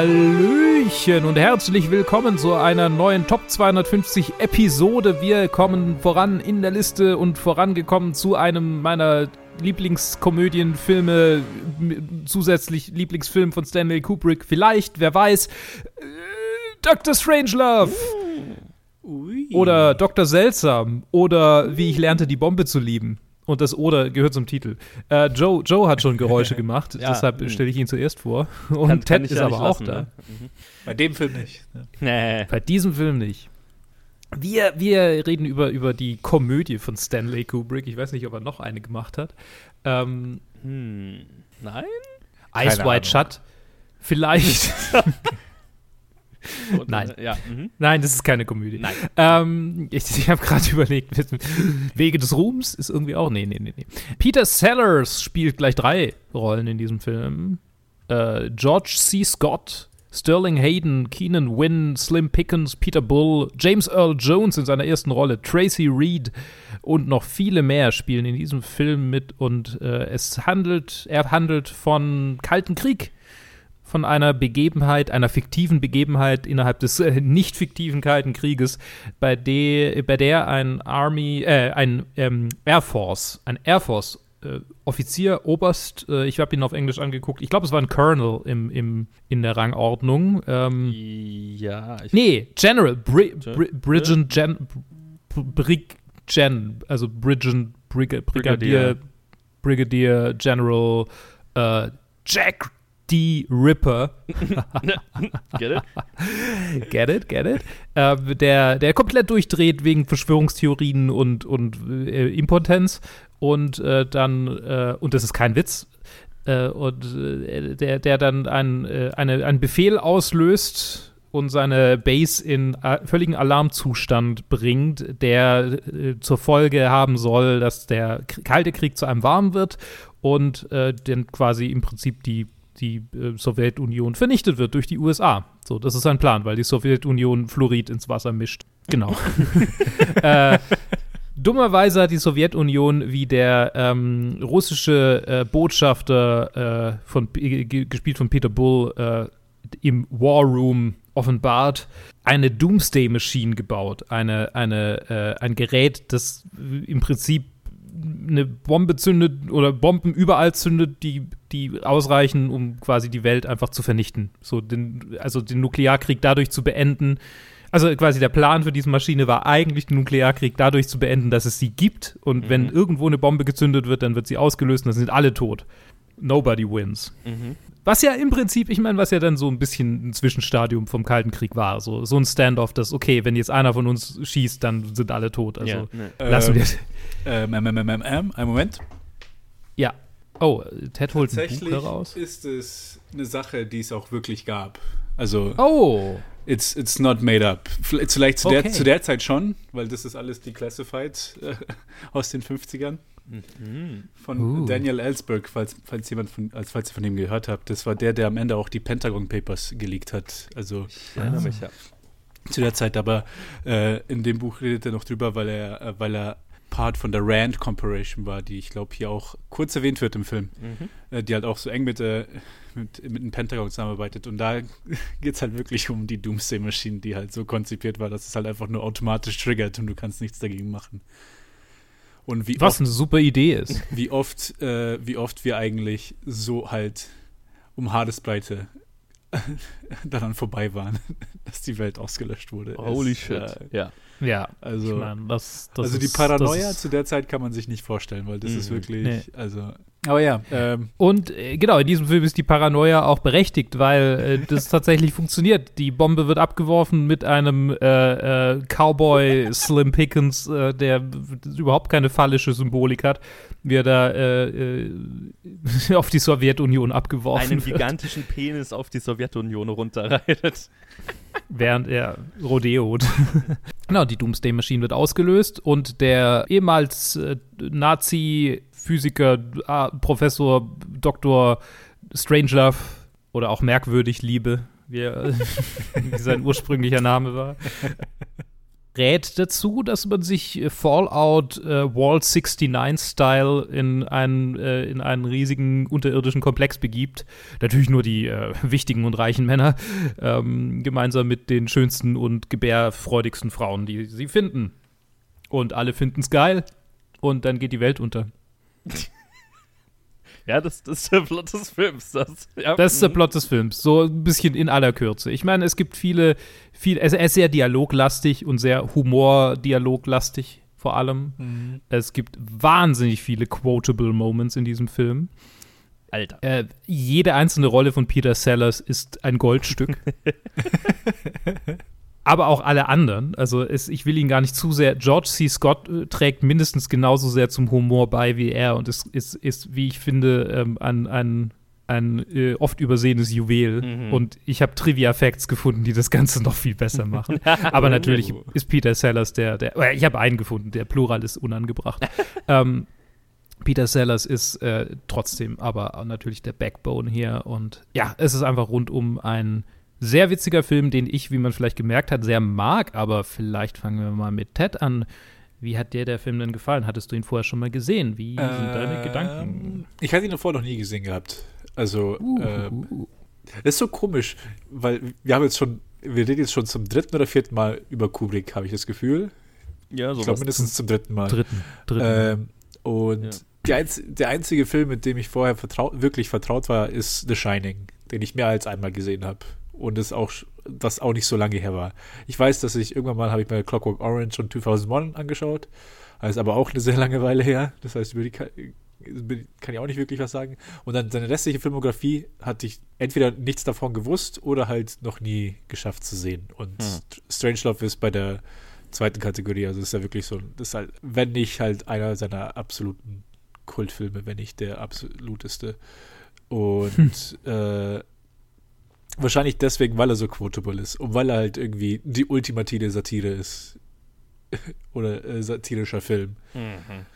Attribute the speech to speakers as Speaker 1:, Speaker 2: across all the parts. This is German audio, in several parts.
Speaker 1: Hallöchen und herzlich willkommen zu einer neuen Top 250 Episode. Wir kommen voran in der Liste und vorangekommen zu einem meiner Lieblingskomödienfilme, zusätzlich Lieblingsfilm von Stanley Kubrick. Vielleicht, wer weiß, äh, Dr. Strangelove.
Speaker 2: Ui.
Speaker 1: Oder Dr. Seltsam. Oder Wie ich lernte, die Bombe zu lieben. Und das Oder gehört zum Titel. Äh, Joe, Joe hat schon Geräusche gemacht,
Speaker 2: Ja,
Speaker 1: deshalb
Speaker 2: hm.
Speaker 1: stelle ich ihn zuerst vor. Und
Speaker 2: Kann- kann
Speaker 1: Ted
Speaker 2: ich
Speaker 1: ist
Speaker 2: ja
Speaker 1: aber
Speaker 2: nicht
Speaker 1: auch
Speaker 2: lassen,
Speaker 1: da.
Speaker 2: ne?
Speaker 3: Bei dem Film nicht. Ne?
Speaker 2: Nee.
Speaker 1: Bei diesem Film nicht. Wir, wir reden über, über die Komödie von Stanley Kubrick. Ich weiß nicht, ob er noch eine gemacht hat. Ähm,
Speaker 2: Hm. Nein?
Speaker 1: Eyes
Speaker 3: Keine
Speaker 1: Wide
Speaker 3: Ahnung.
Speaker 1: Shut. Vielleicht.
Speaker 2: Und,
Speaker 1: Nein.
Speaker 2: äh, Ja. Mhm.
Speaker 1: Nein, das ist keine Komödie.
Speaker 2: Nein.
Speaker 1: Ähm, ich ich habe gerade überlegt, Wege des Ruhms ist irgendwie auch. Nee, nee, nee, nee. Peter Sellers spielt gleich drei Rollen in diesem Film. Äh, George C. Scott, Sterling Hayden, Keenan Wynn, Slim Pickens, Peter Bull, James Earl Jones in seiner ersten Rolle, Tracy Reed und noch viele mehr spielen in diesem Film mit. Und äh, es handelt, er handelt von Kalten Krieg von einer Begebenheit, einer fiktiven Begebenheit innerhalb des äh, nicht fiktiven Kalten Krieges, bei, de, bei der ein Army, äh, ein ähm, Air Force, ein Air Force äh, Offizier, Oberst, äh, ich habe ihn auf Englisch angeguckt, ich glaube, es war ein Colonel im, im, in der Rangordnung. Ähm,
Speaker 2: Ja. Ich,
Speaker 1: nee, General, Bri,
Speaker 2: Gen-
Speaker 1: Bri, Bridgen, Gen, Brig, Gen, also Bridgen, Brig, Brigadier, Brigadier General äh, Jack D. Ripper.
Speaker 2: Get it?
Speaker 1: Get it, get it. Äh, der, der komplett durchdreht wegen Verschwörungstheorien und, und äh, Impotenz. Und äh, dann, äh, und das ist kein Witz, äh, und äh, der, der dann ein, eine, einen Befehl auslöst und seine Base in völligen Alarmzustand bringt, der zur Folge haben soll, dass der Kalte Krieg zu einem warm wird und äh, dann quasi im Prinzip die, die äh, Sowjetunion vernichtet wird durch die USA. So, das ist sein Plan, weil die Sowjetunion Fluorid ins Wasser mischt. Genau. äh, Dummerweise hat die Sowjetunion, wie der ähm, russische äh, Botschafter, äh, von, ge- gespielt von Peter Bull, äh, im War Room offenbart, eine Doomsday Machine gebaut. Eine, eine, äh, ein Gerät, das im Prinzip eine Bombe zündet oder Bomben überall zündet, die, die ausreichen, um quasi die Welt einfach zu vernichten. So den, also den Nuklearkrieg dadurch zu beenden. Also quasi der Plan für diese Maschine war eigentlich, den Nuklearkrieg dadurch zu beenden, dass es sie gibt. Und wenn irgendwo eine Bombe gezündet wird, dann wird sie ausgelöst und dann sind alle tot. Nobody wins.
Speaker 2: Mhm.
Speaker 1: Was ja im Prinzip, ich meine, was ja dann so ein bisschen ein Zwischenstadium vom Kalten Krieg war. So, so ein Standoff, das, okay, wenn jetzt einer von uns schießt, dann sind alle tot. Also
Speaker 2: Ja, ne.
Speaker 1: lassen wir.
Speaker 3: Ähm, ähm, ähm, ähm, ähm, ähm, einen Moment.
Speaker 1: Ja. Oh, Ted holt ein Buch
Speaker 3: Tatsächlich
Speaker 1: heraus.
Speaker 3: ist es eine Sache, die es auch wirklich gab. Also,
Speaker 1: Oh.
Speaker 3: It's, it's not made up. Vielleicht, vielleicht zu,
Speaker 1: Okay.
Speaker 3: der, zu der Zeit schon, weil das ist alles declassified äh, aus den 50ern.
Speaker 2: Mhm.
Speaker 3: Von
Speaker 1: Uh.
Speaker 3: Daniel Ellsberg, falls, falls jemand von, als falls ihr von ihm gehört habt. Das war der, der am Ende auch die Pentagon Papers geleakt hat. Also
Speaker 2: Ich erinnere mich ja.
Speaker 3: zu der Zeit, aber äh, in dem Buch redet er noch drüber, weil er, äh, weil er Part von der Rand Corporation war, die ich glaube hier auch kurz erwähnt wird im Film,
Speaker 2: Mhm.
Speaker 3: äh, die halt auch so eng mit, äh, mit, mit dem Pentagon zusammenarbeitet. Und da geht es halt wirklich um die Doomsday-Maschine, die halt so konzipiert war, dass es halt einfach nur automatisch triggert und du kannst nichts dagegen machen. Und wie
Speaker 1: Was
Speaker 3: oft,
Speaker 1: eine super Idee ist.
Speaker 3: wie oft, äh, wie oft wir eigentlich so halt um Hadesbreite daran vorbei waren, dass die Welt ausgelöscht wurde.
Speaker 2: Holy
Speaker 3: Es,
Speaker 2: shit.
Speaker 3: äh,
Speaker 2: ja.
Speaker 1: Ja.
Speaker 3: also,
Speaker 1: ich meine, das, das
Speaker 3: also die
Speaker 1: ist-
Speaker 3: Paranoia
Speaker 1: das ist-
Speaker 3: zu der Zeit kann man sich nicht vorstellen, weil das ist
Speaker 2: Mhm.
Speaker 3: wirklich,
Speaker 1: Nee.
Speaker 3: also. Aber ja, ähm,
Speaker 1: Und äh, genau, in diesem Film ist die Paranoia auch berechtigt, weil äh, das tatsächlich funktioniert. Die Bombe wird abgeworfen mit einem äh, äh, Cowboy Slim Pickens, äh, der überhaupt keine phallische Symbolik hat, wie er da äh, äh, auf die Sowjetunion abgeworfen
Speaker 2: Einen
Speaker 1: wird,
Speaker 2: gigantischen Penis auf die Sowjetunion runterreitet.
Speaker 1: Während er rodeot. genau, die Doomsday Machine wird ausgelöst und der ehemals äh, Nazi-Physiker, äh, Professor Dr. Strangelove oder auch merkwürdig Liebe, wie, er, wie sein ursprünglicher Name war, rät dazu, dass man sich äh, Fallout äh, Wall 69-Style in, einen, äh, in einen riesigen unterirdischen Komplex begibt. Natürlich nur die äh, wichtigen und reichen Männer, ähm, gemeinsam mit den schönsten und gebärfreudigsten Frauen, die sie finden. Und alle finden es geil und dann geht die Welt unter.
Speaker 2: Ja, das, das ist der Plot des Films. Das, ja.
Speaker 1: Das ist der Plot des Films. So ein bisschen in aller Kürze. Ich meine, es gibt viele, viele, er ist sehr dialoglastig und sehr humordialoglastig vor allem.
Speaker 3: Mhm.
Speaker 1: Es gibt wahnsinnig viele quotable Moments in diesem Film.
Speaker 2: Alter.
Speaker 1: Äh, jede einzelne Rolle von Peter Sellers ist ein Goldstück. Aber auch alle anderen. Also es, ich will ihn gar nicht zu sehr. George C. Scott äh, trägt mindestens genauso sehr zum Humor bei wie er und ist, ist, ist wie ich finde, ähm, ein, ein, ein äh, oft übersehenes Juwel.
Speaker 2: Mhm.
Speaker 1: Und ich habe Trivia-Facts gefunden, die das Ganze noch viel besser machen. Aber natürlich ist Peter Sellers der, der äh, ich habe einen gefunden, der Plural ist unangebracht. ähm, Peter Sellers ist äh, trotzdem aber natürlich der Backbone hier. Und ja, es ist einfach rundum ein sehr witziger Film, den ich, wie man vielleicht gemerkt hat, sehr mag. Aber vielleicht fangen wir mal mit Ted an. Wie hat dir der Film denn gefallen? Hattest du ihn vorher schon mal gesehen? Wie sind deine
Speaker 3: Ähm,
Speaker 1: Gedanken?
Speaker 3: Ich hatte ihn davor noch nie gesehen gehabt. Also,
Speaker 1: Uh,
Speaker 3: ähm,
Speaker 1: uh, uh.
Speaker 3: das ist so komisch, weil wir haben jetzt schon, wir reden jetzt schon zum dritten oder vierten Mal über Kubrick, habe ich das Gefühl.
Speaker 2: Ja,
Speaker 3: Ich glaube mindestens zum dritten Mal.
Speaker 1: Dritten. dritten.
Speaker 3: Ähm, und
Speaker 2: Ja.
Speaker 3: einz der einzige Film, mit dem ich vorher vertraut, wirklich vertraut war, ist The Shining, den ich mehr als einmal gesehen habe. Und das auch, das auch nicht so lange her war. Ich weiß, dass ich irgendwann mal habe ich mir Clockwork Orange und 2001 angeschaut. Das ist aber auch eine sehr lange Weile her. Das heißt, über die kann, kann ich auch nicht wirklich was sagen. Und dann seine restliche Filmografie hatte ich entweder nichts davon gewusst oder halt noch nie geschafft zu sehen. Und
Speaker 2: Hm.
Speaker 3: Strangelove ist bei der zweiten Kategorie. Also ist ja wirklich so, das ist halt, wenn nicht halt einer seiner absoluten Kultfilme, wenn nicht der absoluteste. Und äh, wahrscheinlich deswegen, weil er so quotable ist und weil er halt irgendwie die ultimative Satire ist. Oder äh, satirischer Film.
Speaker 2: Mhm.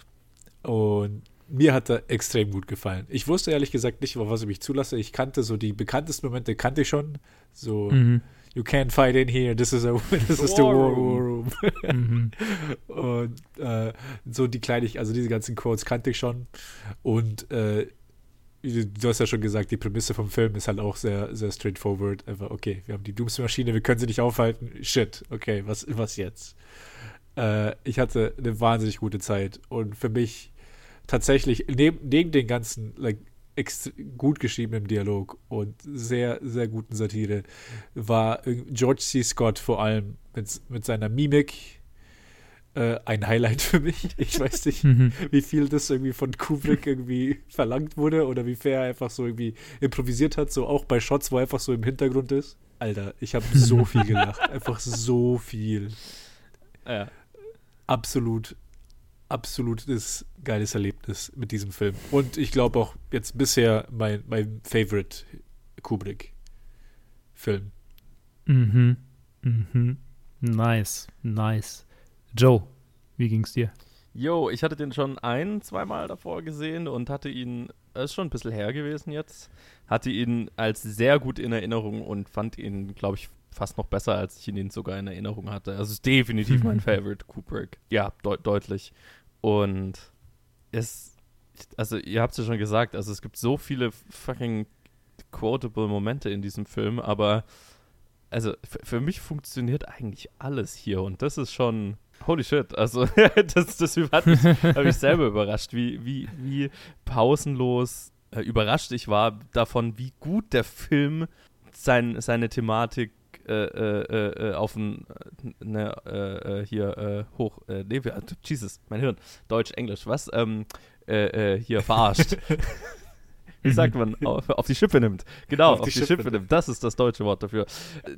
Speaker 3: Und mir hat er extrem gut gefallen. Ich wusste ehrlich gesagt nicht, auf was ich mich zulasse. Ich kannte so die bekanntesten Momente, kannte ich schon. So,
Speaker 1: Mhm.
Speaker 3: you can't fight in here, this is, a, this is the
Speaker 2: War
Speaker 3: war
Speaker 2: room.
Speaker 3: room.
Speaker 1: Mhm.
Speaker 3: Und äh, so die Kleinigkeiten, also diese ganzen Quotes kannte ich schon. Und äh, du hast ja schon gesagt, die Prämisse vom Film ist halt auch sehr, sehr straightforward. Einfach, okay, wir haben die Doomsday-Maschine, wir können sie nicht aufhalten. Shit, okay, was, was jetzt? Äh, ich hatte eine wahnsinnig gute Zeit. Und für mich tatsächlich, neben, neben den ganzen like, gut geschriebenen Dialog und sehr, sehr guten Satire, war George C. Scott vor allem mit, mit seiner Mimik äh, ein Highlight für mich. Ich weiß nicht,
Speaker 1: Mhm.
Speaker 3: wie viel das irgendwie von Kubrick irgendwie verlangt wurde oder wie fair er einfach so irgendwie improvisiert hat, so auch bei Shots, wo er einfach so im Hintergrund ist. Alter, ich habe so viel gelacht. Einfach so viel.
Speaker 2: Ja.
Speaker 3: Absolut, absolutes geiles Erlebnis mit diesem Film. Und ich glaube auch jetzt bisher mein, mein Favorite Kubrick-Film.
Speaker 1: Mhm. Mhm. Nice, nice. Joe, wie ging's dir?
Speaker 2: Jo, ich hatte den schon ein, zweimal davor gesehen und hatte ihn, es ist schon ein bisschen her gewesen jetzt, hatte ihn als sehr gut in Erinnerung und fand ihn, glaube ich, fast noch besser, als ich ihn sogar in Erinnerung hatte. Also es ist definitiv mein Favorite Kubrick. Ja, deut deutlich. Und es, also ihr habt es ja schon gesagt, also es gibt so viele fucking quotable Momente in diesem Film, aber also für mich funktioniert eigentlich alles hier und das ist schon holy shit. Also das, das hat mich, hat mich selber überrascht, wie, wie, wie pausenlos äh, überrascht ich war davon, wie gut der Film sein, seine Thematik äh, äh, äh, auf ein äh, ne, äh, äh, hier äh, hoch, äh, nee, Jesus, mein Hirn, Deutsch, Englisch, was? Ähm, äh, äh, hier verarscht. Wie sagt man? Auf, auf die Schippe nimmt. Genau, auf, die, Schippe, nimmt. Das ist das deutsche Wort dafür.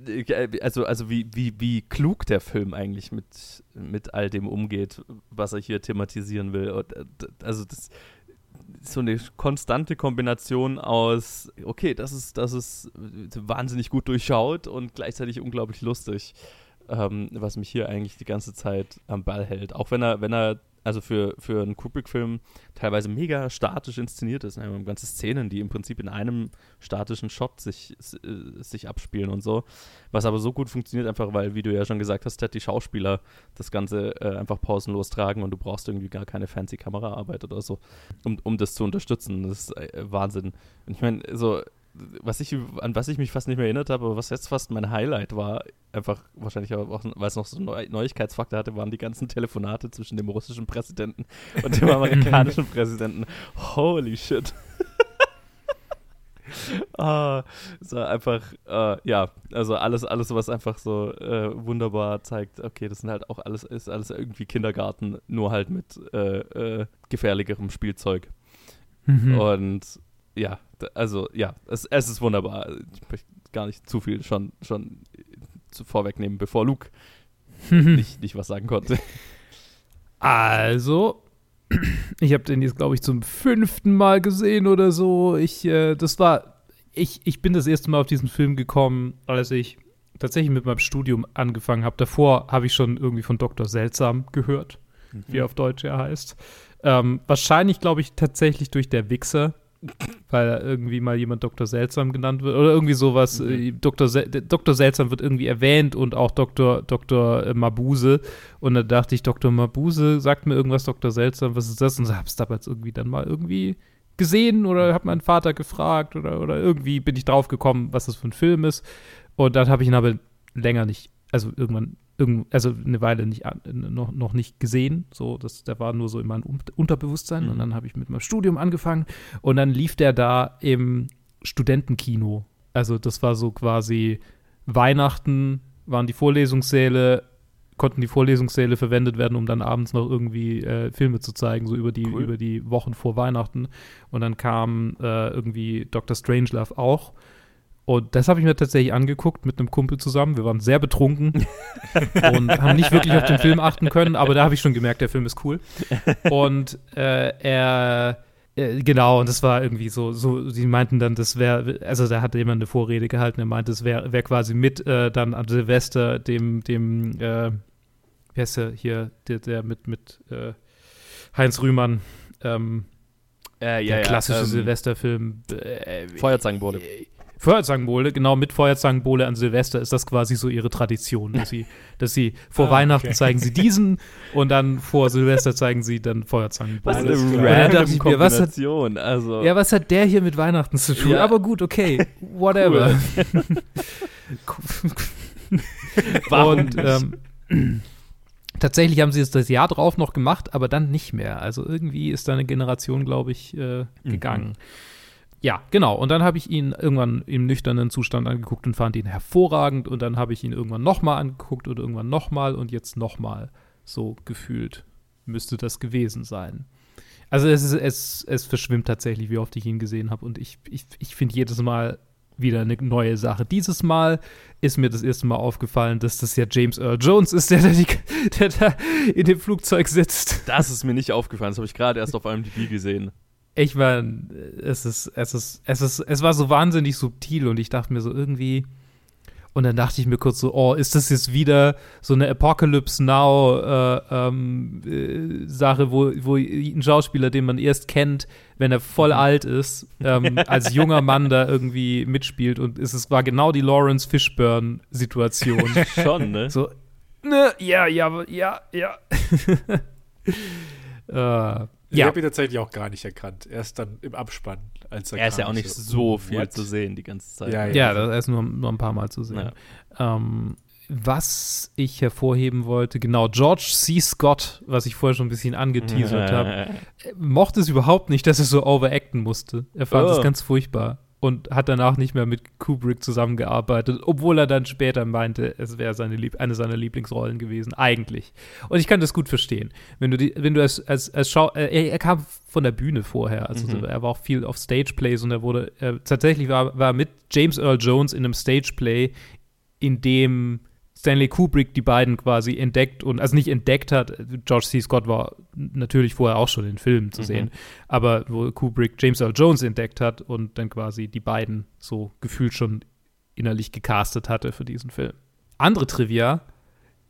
Speaker 2: Äh, Also, also wie, wie, wie klug der Film eigentlich mit, mit all dem umgeht, was er hier thematisieren will. Und, äh, also das so eine konstante Kombination aus, okay, das ist, das ist wahnsinnig gut durchschaut und gleichzeitig unglaublich lustig, ähm, was mich hier eigentlich die ganze Zeit am Ball hält. Auch wenn er, wenn er also für, für einen Kubrick-Film teilweise mega statisch inszeniert ist. Ne? Ganze Szenen, die im Prinzip in einem statischen Shot sich, äh, sich abspielen und so. Was aber so gut funktioniert, einfach weil, wie du ja schon gesagt hast, die Schauspieler das Ganze äh, einfach pausenlos tragen und du brauchst irgendwie gar keine fancy Kameraarbeit oder so, um, um das zu unterstützen. Das ist äh, Wahnsinn. Und ich meine, so was ich, an was ich mich fast nicht mehr erinnert habe, aber was jetzt fast mein Highlight war, einfach wahrscheinlich auch, weil es noch so Neu Neuigkeitsfaktor hatte, waren die ganzen Telefonate zwischen dem russischen Präsidenten und dem amerikanischen Präsidenten. Holy shit. ah, so einfach, äh, ja, also alles, alles, was einfach so äh, wunderbar zeigt, okay, das sind halt auch alles, ist alles irgendwie Kindergarten, nur halt mit äh, äh gefährlicherem Spielzeug. Mhm. Und ja, also ja, es, es ist wunderbar. Ich möchte gar nicht zu viel schon, schon zu vorwegnehmen, bevor Luke nicht, nicht was sagen konnte.
Speaker 1: Also, ich habe den jetzt, glaube ich, zum fünften Mal gesehen oder so. Ich, äh, das war, ich, ich bin das erste Mal auf diesen Film gekommen, als ich tatsächlich mit meinem Studium angefangen habe. Davor habe ich schon irgendwie von Dr. Seltsam gehört, mhm. wie er auf Deutsch er heißt. Ähm, wahrscheinlich, glaube ich, tatsächlich durch der Wichser, weil irgendwie mal jemand Dr. Seltsam genannt wird oder irgendwie sowas. Mhm. Dr. Sel Dr. Seltsam wird irgendwie erwähnt und auch Dr. Dr. Äh, Mabuse. Und da dachte ich, Dr. Mabuse sagt mir irgendwas, Dr. Seltsam, was ist das? Und habe es damals irgendwie dann mal irgendwie gesehen oder habe meinen Vater gefragt oder, oder irgendwie bin ich drauf gekommen, was das für ein Film ist. Und dann habe ich ihn aber länger nicht, also irgendwann also eine Weile nicht, noch, noch nicht gesehen. So, das, der war nur so in meinem Unterbewusstsein. Mhm. Und dann habe ich mit meinem Studium angefangen und dann lief der da im Studentenkino. Also das war so quasi Weihnachten, waren die Vorlesungssäle, konnten die Vorlesungssäle verwendet werden, um dann abends noch irgendwie äh, Filme zu zeigen, so über die, cool. über die Wochen vor Weihnachten. Und dann kam äh, irgendwie Dr. Strangelove auch. Und das habe ich mir tatsächlich angeguckt mit einem Kumpel zusammen. Wir waren sehr betrunken und haben nicht wirklich auf den Film achten können, aber da habe ich schon gemerkt, der Film ist cool. Und äh, er, äh, genau, und das war irgendwie so, so, sie meinten dann, das wäre, also da hat jemand eine Vorrede gehalten, er meinte, es wäre wär quasi mit äh, dann an Silvester dem, dem, äh, wie heißt der hier, der, der mit, mit äh, Heinz Rühmann, ähm,
Speaker 2: äh, ja,
Speaker 1: der klassische ja, ähm, Silvesterfilm.
Speaker 2: Äh, Feuerzangenbowle.
Speaker 1: Feuerzangenbowle, genau, mit Feuerzangenbowle an Silvester ist das quasi so ihre Tradition, dass sie, dass sie vor ah, Weihnachten okay. zeigen sie diesen und dann vor Silvester zeigen sie dann Feuerzangenbowle.
Speaker 2: Was eine random Kombination, was hat, also.
Speaker 1: Ja, was hat der hier mit Weihnachten zu tun? Ja. Aber gut, okay, whatever. Warum und ähm, tatsächlich haben sie es das Jahr drauf noch gemacht, aber dann nicht mehr. Also irgendwie ist da eine Generation, glaube ich, äh, gegangen. Mhm. Ja, genau. Und dann habe ich ihn irgendwann im nüchternen Zustand angeguckt und fand ihn hervorragend. Und dann habe ich ihn irgendwann nochmal angeguckt und irgendwann nochmal und jetzt nochmal. So gefühlt müsste das gewesen sein. Also es, ist, es, es verschwimmt tatsächlich, wie oft ich ihn gesehen habe. Und ich, ich, ich finde jedes Mal wieder eine neue Sache. Dieses Mal ist mir das erste Mal aufgefallen, dass das ja James Earl Jones ist, der da, der da in dem Flugzeug sitzt.
Speaker 2: Das ist mir nicht aufgefallen. Das habe ich gerade erst auf IMDb gesehen
Speaker 1: ich war, es ist, es ist, es ist, es war so wahnsinnig subtil und ich dachte mir so irgendwie, und dann dachte ich mir kurz so, oh, ist das jetzt wieder so eine Apocalypse Now äh, ähm, äh, Sache, wo, wo ein Schauspieler, den man erst kennt, wenn er voll mhm. alt ist, ähm, als junger Mann da irgendwie mitspielt und es, es war genau die Lawrence Fishburne Situation.
Speaker 2: Schon, ne?
Speaker 1: So, ne, ja, ja, ja, ja.
Speaker 3: äh, ich ja. habe ihn tatsächlich auch gar nicht erkannt. Erst dann im Abspann. Als
Speaker 2: er, er ist ja auch nicht so, viel What? zu sehen die ganze Zeit.
Speaker 1: Ja, ja, ja er ist nur, nur ein paar Mal zu sehen. Ja. Ähm, was ich hervorheben wollte, genau, George C. Scott, was ich vorher schon ein bisschen angeteasert habe, mochte es überhaupt nicht, dass er so overacten musste. Er fand es oh. ganz furchtbar und hat danach nicht mehr mit Kubrick zusammengearbeitet, obwohl er dann später meinte, es wäre seine Lieb eine seiner Lieblingsrollen gewesen, eigentlich. Und ich kann das gut verstehen. Wenn du die, wenn du als, als, als Schau äh, er, er, kam von der Bühne vorher, also mhm. er war auch viel auf Stageplays und er wurde, er, tatsächlich war, war mit James Earl Jones in einem Stageplay, in dem Stanley Kubrick die beiden quasi entdeckt und also nicht entdeckt hat. George C. Scott war natürlich vorher auch schon in Filmen zu mhm. sehen, aber wo Kubrick James Earl Jones entdeckt hat und dann quasi die beiden so gefühlt schon innerlich gecastet hatte für diesen Film. Andere Trivia,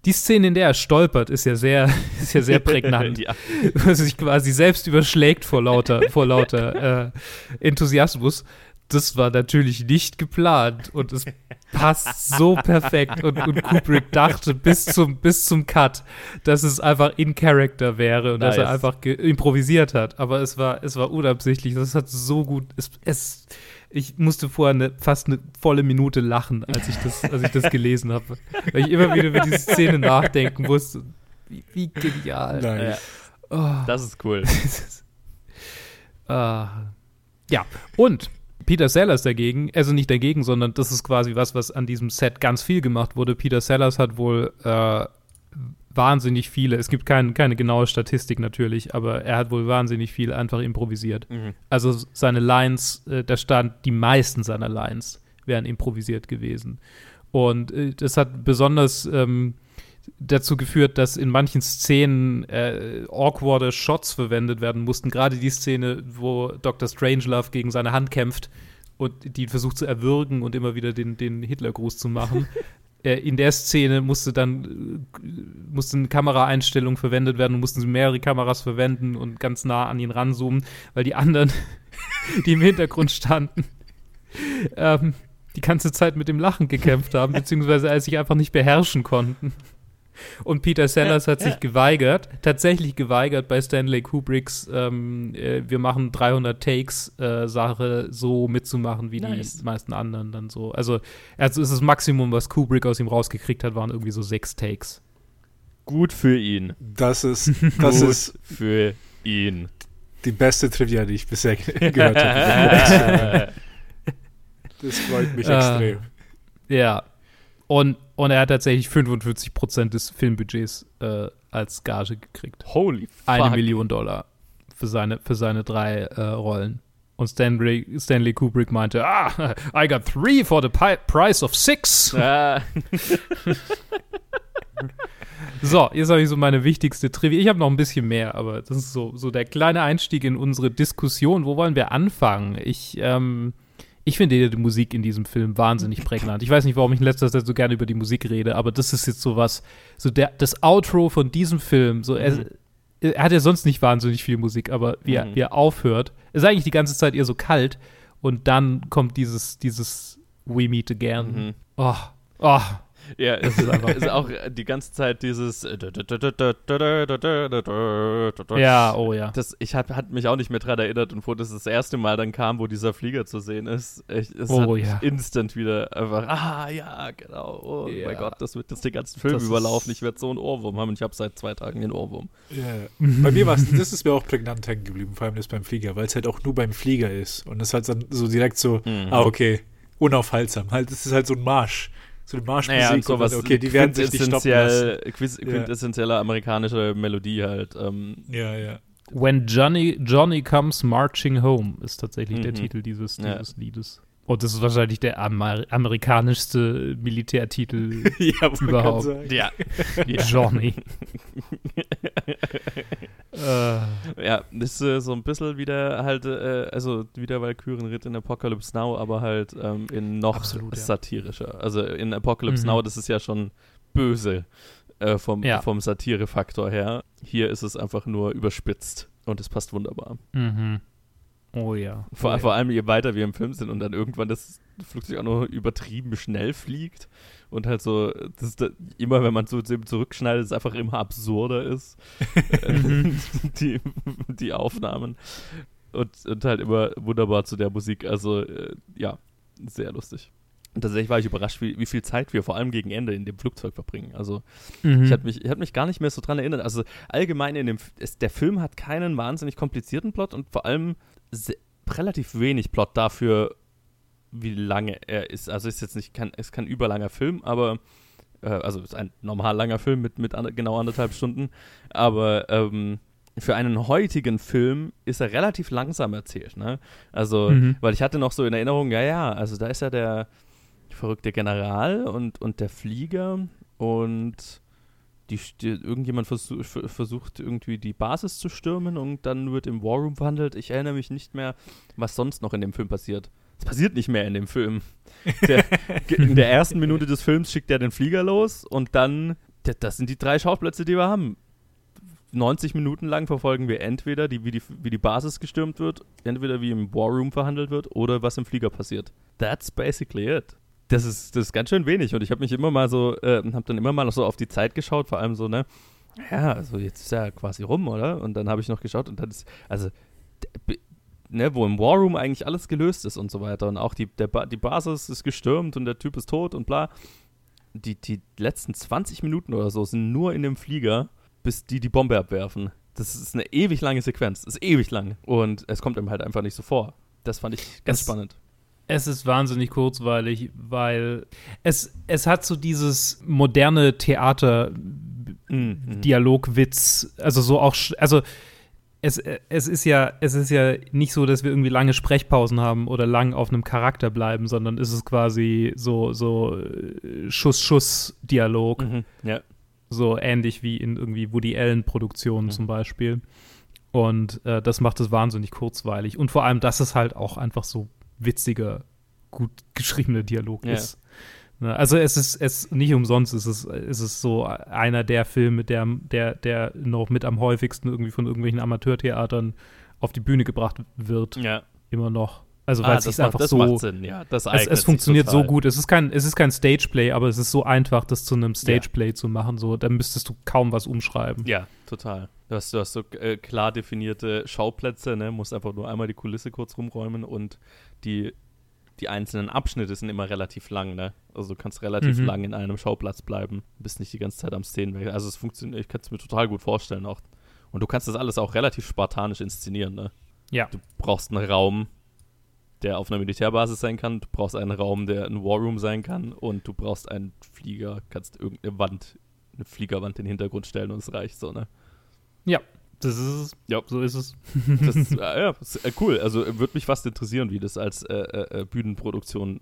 Speaker 1: die Szene, in der er stolpert, ist ja sehr, ist ja sehr prägnant.
Speaker 2: ja.
Speaker 1: Was sich quasi selbst überschlägt vor lauter, vor lauter äh, Enthusiasmus. Das war natürlich nicht geplant und es passt so perfekt. Und, und Kubrick dachte bis zum, bis zum Cut, dass es einfach in Character wäre und dass er
Speaker 2: Nice.
Speaker 1: einfach improvisiert hat. Aber es war, es war unabsichtlich. Das hat so gut. Es, es, ich musste vorher eine, fast eine volle Minute lachen, als ich das, als ich das gelesen habe. Weil ich immer wieder über diese Szene nachdenken musste. Wie, wie genial.
Speaker 3: Nice.
Speaker 1: Oh.
Speaker 2: Das ist cool.
Speaker 1: Ah. ja, und Peter Sellers dagegen, also nicht dagegen, sondern das ist quasi was, was an diesem Set ganz viel gemacht wurde. Peter Sellers hat wohl äh, wahnsinnig viele, es gibt kein, keine genaue Statistik natürlich, aber er hat wohl wahnsinnig viel einfach improvisiert.
Speaker 2: Mhm.
Speaker 1: Also seine Lines, äh, da stand, die meisten seiner Lines wären improvisiert gewesen. Und äh, das hat besonders ähm, dazu geführt, dass in manchen Szenen äh, awkwarde Shots verwendet werden mussten. Gerade die Szene, wo Dr. Strangelove gegen seine Hand kämpft und die versucht zu erwürgen und immer wieder den, den Hitlergruß zu machen. äh, in der Szene musste dann äh, musste eine Kameraeinstellung verwendet werden und mussten sie mehrere Kameras verwenden und ganz nah an ihn ranzoomen, weil die anderen, die im Hintergrund standen, ähm, die ganze Zeit mit dem Lachen gekämpft haben, beziehungsweise als sich einfach nicht beherrschen konnten. Und Peter Sellers hat sich geweigert, tatsächlich geweigert bei Stanley Kubricks ähm, äh, Wir machen 300 Takes äh, Sache so mitzumachen wie
Speaker 2: Nice.
Speaker 1: die meisten anderen dann so. Also, also ist das Maximum, was Kubrick aus ihm rausgekriegt hat, waren irgendwie so sechs Takes.
Speaker 2: Gut für ihn.
Speaker 3: Das ist, das
Speaker 2: Gut
Speaker 3: ist
Speaker 2: für ihn.
Speaker 3: die beste Trivia, die ich bisher ge- gehört habe. Das freut mich
Speaker 1: Ah.
Speaker 3: extrem.
Speaker 1: Ja. Und, und er hat tatsächlich 45 Prozent des Filmbudgets äh, als Gage gekriegt.
Speaker 2: Holy fuck.
Speaker 1: Eine Million Dollar für seine, für seine drei äh, Rollen. Und Stanley, Stanley Kubrick meinte, ah, I got three for the price of six.
Speaker 2: Ah,
Speaker 1: So, jetzt habe ich so meine wichtigste Trivia. Ich habe noch ein bisschen mehr, aber das ist so, so der kleine Einstieg in unsere Diskussion. Wo wollen wir anfangen? Ich, ähm, ich finde die Musik in diesem Film wahnsinnig prägnant. Ich weiß nicht, warum ich in letzter Zeit so gerne über die Musik rede, aber das ist jetzt so was, so der, das Outro von diesem Film, so er,
Speaker 2: Mhm.
Speaker 1: er hat ja sonst nicht wahnsinnig viel Musik, aber wie, er,
Speaker 2: Mhm.
Speaker 1: wie er aufhört, ist eigentlich die ganze Zeit eher so kalt und dann kommt dieses, dieses We Meet Again.
Speaker 2: mhm.
Speaker 1: Oh, oh,
Speaker 2: Ja, es ist,
Speaker 1: einfach-
Speaker 2: ist auch die ganze Zeit dieses.
Speaker 1: ja, oh ja.
Speaker 2: Das, ich hab, hat mich auch nicht mehr dran erinnert und wo das das erste Mal dann kam, wo dieser Flieger zu sehen ist, ich, es
Speaker 1: Oh,
Speaker 2: hat
Speaker 1: ja.
Speaker 2: instant wieder einfach, ah ja, genau, oh
Speaker 1: Ja.
Speaker 2: mein Gott, das wird jetzt den ganzen Film
Speaker 1: Das
Speaker 2: überlaufen, ich werde so einen Ohrwurm haben und ich habe seit zwei Tagen den Ohrwurm.
Speaker 3: Ja, ja. Bei mir war es, das ist mir auch prägnant hängen geblieben, vor allem das beim Flieger, weil es halt auch nur beim Flieger ist. Und das halt dann so direkt so,
Speaker 2: Mhm.
Speaker 3: ah, okay, unaufhaltsam. Halt, das ist halt so ein Marsch. So eine Marschmusik.
Speaker 2: Naja, und
Speaker 3: und
Speaker 2: sowas,
Speaker 3: dann, okay, die werden sich nicht stoppen lassen.
Speaker 2: quintessentielle amerikanische Melodie halt. Ähm,
Speaker 3: Ja, ja.
Speaker 1: When Johnny, Johnny Comes Marching Home ist tatsächlich der
Speaker 2: Mhm.
Speaker 1: Titel dieses,
Speaker 2: Ja.
Speaker 1: dieses Liedes. Und das ist wahrscheinlich der Amer amerikanischste Militärtitel
Speaker 3: ja,
Speaker 1: Überhaupt.
Speaker 3: sagen.
Speaker 2: ja.
Speaker 1: Johnny. äh,
Speaker 2: Ja, das ist äh, so ein bisschen wieder halt, äh, also wieder Valkyrenritt in Apocalypse Now, aber halt ähm, in noch
Speaker 1: Absolut, ja.
Speaker 2: satirischer. Also in Apocalypse
Speaker 1: Mhm.
Speaker 2: Now, das ist ja schon böse äh, vom,
Speaker 1: Ja.
Speaker 2: vom Satirefaktor her. Hier ist es einfach nur überspitzt und es passt wunderbar.
Speaker 1: mhm. Oh ja.
Speaker 2: Vor,
Speaker 1: oh,
Speaker 2: vor allem, je weiter wir im Film sind und dann irgendwann das Flugzeug auch noch übertrieben schnell fliegt und halt so, das ist da, immer wenn man zu dem zurückschneidet, es einfach immer absurder ist.
Speaker 1: Mhm.
Speaker 2: die, die Aufnahmen. Und, und halt immer wunderbar zu der Musik. Also, äh, ja, sehr lustig. Und tatsächlich war ich überrascht, wie, wie viel Zeit wir vor allem gegen Ende in dem Flugzeug verbringen. Also,
Speaker 1: Mhm.
Speaker 2: ich hatte mich, ich mich gar nicht mehr so dran erinnert. Also, allgemein in dem, ist, der Film hat keinen wahnsinnig komplizierten Plot und vor allem relativ wenig Plot dafür, wie lange er ist. Also, ist jetzt nicht, kein, ist kein überlanger Film, aber, äh, also, ist ein normal langer Film mit, mit an, genau anderthalb Stunden. Aber, ähm, für einen heutigen Film ist er relativ langsam erzählt, ne? Also,
Speaker 1: Mhm.
Speaker 2: weil ich hatte noch so in Erinnerung, ja, ja, also da ist ja der verrückte General und, und der Flieger und die, die, irgendjemand versuch, ver- versucht irgendwie die Basis zu stürmen und dann wird im War Room verhandelt. Ich erinnere mich nicht mehr, was sonst noch in dem Film passiert. Es passiert nicht mehr in dem Film. Der, in der ersten Minute des Films schickt er den Flieger los und dann das sind die drei Schauplätze, die wir haben. 90 Minuten lang verfolgen wir entweder, die, wie, die, wie die Basis gestürmt wird, entweder wie im War Room verhandelt wird oder was im Flieger passiert. That's basically it. Das ist, das ist ganz schön wenig und ich habe mich immer mal so, äh, habe dann immer mal noch so auf die Zeit geschaut, vor allem so, ne, ja, also jetzt ist ja quasi rum, oder? Und dann habe ich noch geschaut und dann ist, also, ne, wo im War Room eigentlich alles gelöst ist und so weiter und auch die, der ba die Basis ist gestürmt und der Typ ist tot und bla. Die, die letzten 20 Minuten oder so sind nur in dem Flieger, bis die die Bombe abwerfen. Das ist eine ewig lange Sequenz. Das ist ewig lang. Und es kommt ihm halt einfach nicht so vor. Das fand ich ganz
Speaker 1: Es-
Speaker 2: spannend.
Speaker 1: Es ist wahnsinnig kurzweilig, weil es, es hat so dieses moderne Theater
Speaker 2: Mhm.
Speaker 1: Dialogwitz, also so auch, also es, es ist ja, es ist ja nicht so, dass wir irgendwie lange Sprechpausen haben oder lang auf einem Charakter bleiben, sondern es ist quasi so, so äh, Schuss-Schuss-Dialog,
Speaker 2: Mhm. Ja.
Speaker 1: so ähnlich wie in irgendwie Woody Allen-Produktionen
Speaker 2: Mhm.
Speaker 1: zum Beispiel. Und äh, das macht es wahnsinnig kurzweilig. Und vor allem, dass es halt auch einfach so witziger, gut geschriebener Dialog
Speaker 2: Ja.
Speaker 1: ist. Ne, Also es ist es nicht umsonst ist es, ist es so einer der Filme, der, der, der noch mit am häufigsten irgendwie von irgendwelchen Amateurtheatern auf die Bühne gebracht wird,
Speaker 2: Ja.
Speaker 1: immer noch. Also
Speaker 2: Ah,
Speaker 1: weil es
Speaker 2: das,
Speaker 1: sich
Speaker 2: macht,
Speaker 1: einfach
Speaker 2: das
Speaker 1: so
Speaker 2: macht Sinn, ja. Das
Speaker 1: es, es funktioniert so
Speaker 2: total.
Speaker 1: gut. Es ist kein, es ist kein Stageplay, aber es ist so einfach, das zu einem Stageplay zu machen. So, da müsstest du kaum was umschreiben.
Speaker 2: Ja, total. Du hast, du hast so äh, klar definierte Schauplätze, ne? musst einfach nur einmal die Kulisse kurz rumräumen und die, die einzelnen Abschnitte sind immer relativ lang, ne? Also du kannst relativ
Speaker 1: Mhm.
Speaker 2: lang in einem Schauplatz bleiben, bist nicht die ganze Zeit am Szenenwechsel. Also es funktioniert, ich kann es mir total gut vorstellen auch. Und du kannst das alles auch relativ spartanisch inszenieren, ne?
Speaker 1: Ja.
Speaker 2: Du brauchst einen Raum, der auf einer Militärbasis sein kann, du brauchst einen Raum, der ein Warroom sein kann und du brauchst einen Flieger, kannst irgendeine Wand, eine Fliegerwand in den Hintergrund stellen und es reicht so, ne?
Speaker 1: Ja, das ist es.
Speaker 2: Ja.
Speaker 1: So ist es.
Speaker 2: Das, äh, ja, ist, äh, cool. Also äh, würde mich fast interessieren, wie das als äh, äh, äh, Bühnenproduktion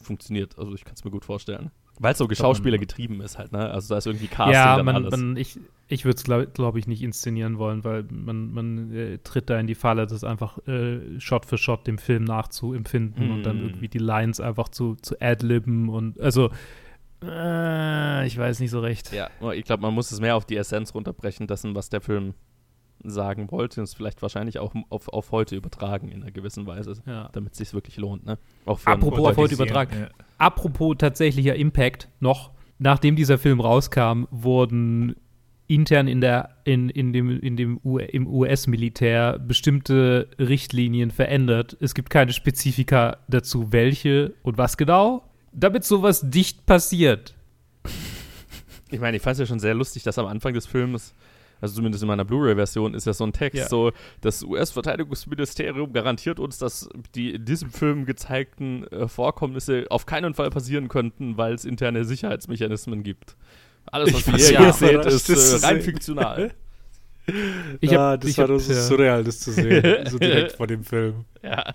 Speaker 2: funktioniert. Also ich kann es mir gut vorstellen. Weil es so Schauspieler getrieben ist halt, ne? Also da ist irgendwie Casting
Speaker 1: ja,
Speaker 2: dann
Speaker 1: man,
Speaker 2: alles.
Speaker 1: man, ich, ich würde es, glaube glaub ich, nicht inszenieren wollen, weil man, man äh, tritt da in die Falle, das einfach äh, Shot für Shot dem Film nachzuempfinden und dann
Speaker 2: Mm.
Speaker 1: irgendwie die Lines einfach zu, zu adlibben und also äh, ich weiß nicht so recht.
Speaker 2: ja, ich glaube, man muss es mehr auf die Essenz runterbrechen, dessen, was der Film sagen wollte und es vielleicht wahrscheinlich auch auf, auf heute übertragen in einer gewissen Weise,
Speaker 1: Ja.
Speaker 2: damit es sich wirklich lohnt, ne? Auch für
Speaker 1: Apropos auf heute übertragen.
Speaker 3: ja.
Speaker 1: Apropos tatsächlicher Impact noch, nachdem dieser Film rauskam, wurden intern in der in, in dem in dem im US-Militär bestimmte Richtlinien verändert. Es gibt keine Spezifika dazu, welche und was genau, damit sowas dicht passiert.
Speaker 2: Ich meine, ich fand es ja schon sehr lustig, dass am Anfang des Films, also zumindest in meiner Blu-ray-Version, ist ja so ein Text,
Speaker 1: Ja.
Speaker 2: so, das US-Verteidigungsministerium garantiert uns, dass die in diesem Film gezeigten äh, Vorkommnisse auf keinen Fall passieren könnten, weil es interne Sicherheitsmechanismen gibt. Alles, was ihr
Speaker 3: war
Speaker 2: hier
Speaker 3: so
Speaker 2: jetzt seht, ist
Speaker 3: das
Speaker 2: äh, rein fiktional.
Speaker 1: Ich
Speaker 3: ja,
Speaker 1: hab-
Speaker 3: das
Speaker 1: ich
Speaker 3: war
Speaker 1: hab-
Speaker 3: so
Speaker 1: ja.
Speaker 3: surreal, das zu sehen, so direkt vor dem Film.
Speaker 2: ja.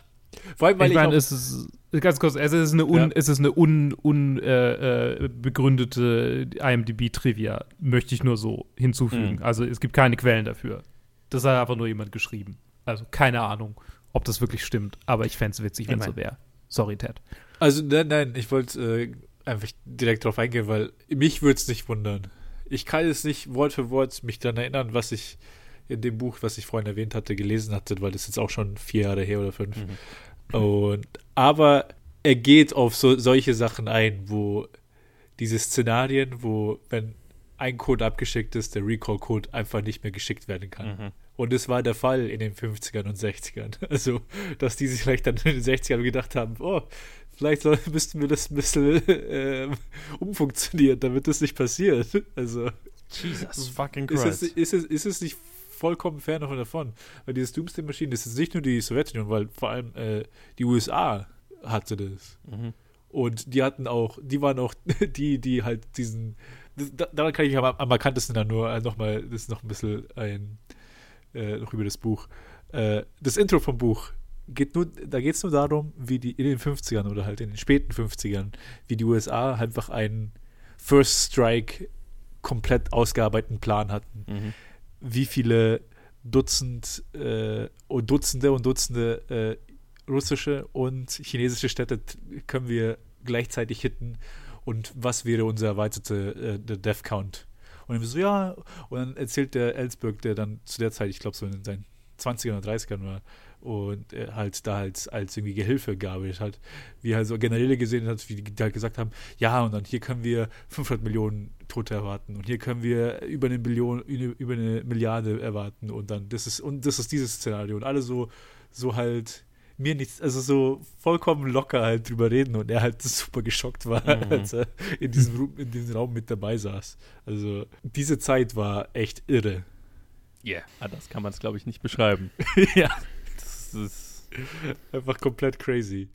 Speaker 3: Vor allem, weil
Speaker 1: ich
Speaker 3: ich,
Speaker 1: meine, es ist ganz kurz, es ist eine, un,
Speaker 3: Ja.
Speaker 1: es ist eine un, un, äh, äh, begründete IMDb-Trivia, möchte ich nur so hinzufügen.
Speaker 2: Mhm.
Speaker 1: Also es gibt keine Quellen dafür. Das hat einfach nur jemand geschrieben. Also keine Ahnung, ob das wirklich stimmt, aber ich fände es witzig, wenn es so wäre. Sorry, Ted.
Speaker 3: also nein, nein, ich wollte äh, einfach direkt drauf eingehen, weil mich würde es nicht wundern. Ich kann es nicht Wort für Wort mich daran erinnern, was ich in dem Buch, was ich vorhin erwähnt hatte, gelesen hatte, weil das jetzt auch schon vier Jahre her oder fünf.
Speaker 2: Mhm.
Speaker 3: Und aber er geht auf so, solche Sachen ein, wo diese Szenarien, wo wenn ein Code abgeschickt ist, der Recall-Code einfach nicht mehr geschickt werden kann.
Speaker 2: Mhm.
Speaker 3: Und es war der Fall in den 50ern und 60ern. Also, dass die sich vielleicht dann in den 60ern gedacht haben, oh, vielleicht soll, müssten wir das ein bisschen ähm, umfunktionieren, damit das nicht passiert. Also,
Speaker 2: Jesus fucking
Speaker 3: ist
Speaker 2: Christ.
Speaker 3: es, ist, es, ist es nicht vollkommen fern davon davon? Weil dieses Doomsday-Maschine, das ist nicht nur die Sowjetunion, weil vor allem äh, die USA hatte das.
Speaker 2: Mhm.
Speaker 3: Und die hatten auch, die waren auch die, die halt diesen, das, da- daran kann ich am, am markantesten dann nur äh, nochmal, das ist noch ein bisschen ein, äh, noch über das Buch. Äh, das Intro vom Buch geht nur, da geht es nur darum, wie die in den 50ern oder halt in den späten 50ern, wie die USA einfach einen First Strike komplett ausgearbeiteten Plan hatten
Speaker 2: Mhm.
Speaker 3: Wie viele Dutzend äh, und Dutzende und Dutzende äh, russische und chinesische Städte können wir gleichzeitig hitten? Und was wäre unser erweiterte äh, Death Count? Und dann so, ja, und dann erzählt der Ellsberg, der dann zu der Zeit, ich glaube so in seinen 20ern oder 30ern war, und er halt da als, als irgendwie Gehilfe gearbeitet hat, wie er so Generäle gesehen hat, wie die halt gesagt haben, ja, und dann hier können wir 500 Millionen Tote erwarten und hier können wir über eine Billion, über eine Milliarde erwarten und dann, das ist, und das ist dieses Szenario und alle so, so halt mir nichts, also so vollkommen locker halt drüber reden und er halt super geschockt war, mhm. als er in diesem, in diesem Raum mit dabei saß. Also diese Zeit war echt irre.
Speaker 2: Ja, yeah. das kann man es, glaube ich, nicht beschreiben.
Speaker 3: ja. Das ist einfach komplett crazy.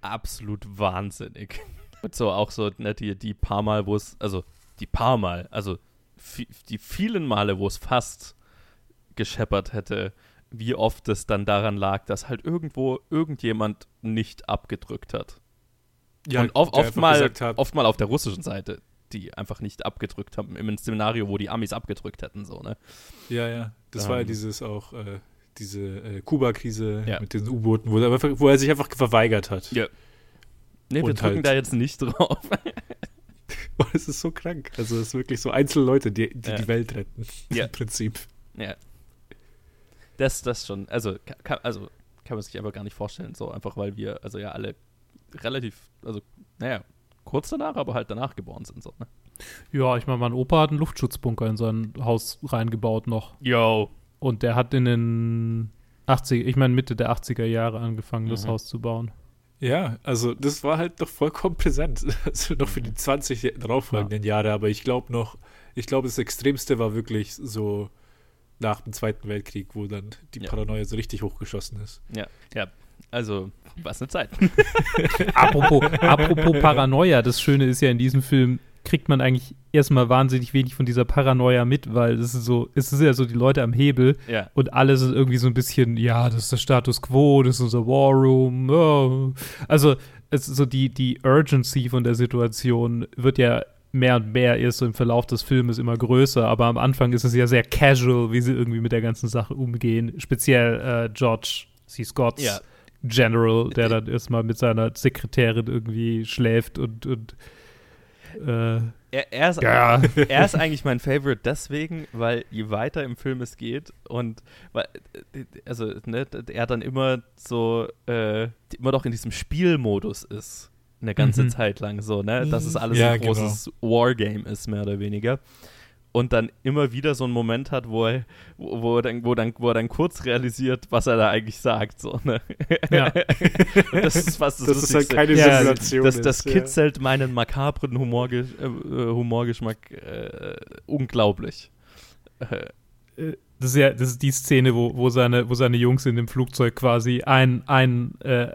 Speaker 2: Absolut wahnsinnig. Und so auch so, ne, die, die paar Mal, wo es, also die paar Mal, also die vielen Male, wo es fast gescheppert hätte, wie oft es dann daran lag, dass halt irgendwo irgendjemand nicht abgedrückt hat. Ja, und oft, oft, mal, oft mal auf der russischen Seite, die einfach nicht abgedrückt haben, im Szenario, wo die Amis abgedrückt hätten, so, ne?
Speaker 3: Ja, ja. Das ähm, war ja ähm. dieses auch, äh, diese äh, Kuba-Krise ja. mit den U-Booten, wo, wo, er sich einfach verweigert hat.
Speaker 2: Ja. Nee, wir drücken halt, da jetzt nicht drauf.
Speaker 3: es ist so krank. Also es ist wirklich so einzelne Leute, die die, ja. die Welt retten. Ja. Im Prinzip.
Speaker 2: Ja. Das, das schon. Also kann, also kann man sich aber gar nicht vorstellen. So einfach, weil wir, also ja alle relativ, also naja, kurz danach, aber halt danach geboren sind. So, ne?
Speaker 1: Ja, ich meine, mein Opa hat einen Luftschutzbunker in sein Haus reingebaut noch.
Speaker 2: Yo.
Speaker 1: Und der hat in den 80 ich meine Mitte der 80er Jahre angefangen, mhm. das Haus zu bauen.
Speaker 3: Ja, also das war halt noch vollkommen präsent. Also noch für die 20 darauffolgenden ja. Jahre, aber ich glaube noch, ich glaube, das Extremste war wirklich so nach dem Zweiten Weltkrieg, wo dann die ja. Paranoia so richtig hochgeschossen ist.
Speaker 2: Ja, ja. Also, was eine Zeit.
Speaker 1: apropos, apropos Paranoia, das Schöne ist ja in diesem Film, kriegt man eigentlich erstmal wahnsinnig wenig von dieser Paranoia mit, weil es ist so, es ist ja so die Leute am Hebel
Speaker 2: ja.
Speaker 1: und alles ist irgendwie so ein bisschen, ja, das ist der Status quo, das ist unser War Room. Oh. Also es ist so die, die Urgency von der Situation wird ja mehr und mehr erst so im Verlauf des Filmes immer größer, aber am Anfang ist es ja sehr casual, wie sie irgendwie mit der ganzen Sache umgehen. Speziell äh, George C. Scott's ja. General, der dann erstmal mit seiner Sekretärin irgendwie schläft und, und
Speaker 2: äh, er, er, ist, ja. er ist eigentlich mein Favorite deswegen, weil je weiter im Film es geht und weil, also ne, er dann immer so äh, immer doch in diesem Spielmodus ist eine ganze mhm. Zeit lang so, ne, dass es alles ja, ein großes genau. Wargame ist mehr oder weniger und dann immer wieder so einen Moment hat, wo er, wo, wo, er dann, wo, dann, wo er dann kurz realisiert, was er da eigentlich sagt. So, ne?
Speaker 1: Ja.
Speaker 2: das ist fast
Speaker 3: das, das ist halt keine ja, Simulation.
Speaker 2: Das, das kitzelt ja. meinen makabren Humorge äh, Humorgeschmack äh, unglaublich.
Speaker 1: Äh, das ist ja das ist die Szene, wo, wo, seine, wo seine Jungs in dem Flugzeug quasi ein, ein äh,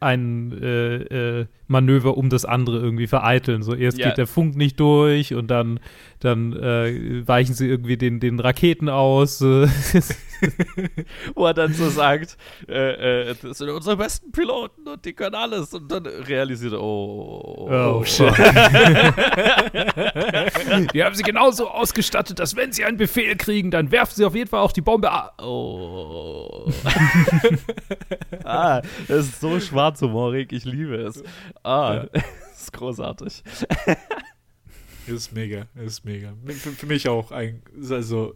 Speaker 1: ein äh, äh, Manöver um das andere irgendwie vereiteln. So erst ja. geht der Funk nicht durch und dann, dann äh, weichen sie irgendwie den, den Raketen aus.
Speaker 2: Wo er dann so sagt, äh, äh, das sind unsere besten Piloten und die können alles. Und dann realisiert er, oh, oh, oh shit.
Speaker 1: Wir haben sie genauso ausgestattet, dass wenn sie einen Befehl kriegen, dann werfen sie auf jeden Fall auch die Bombe ab. Oh.
Speaker 2: ah, das ist so schwarzhumorig, ich liebe es. Ah, ja. ist großartig.
Speaker 3: Ist mega, ist mega. Für, für, mich auch ein, also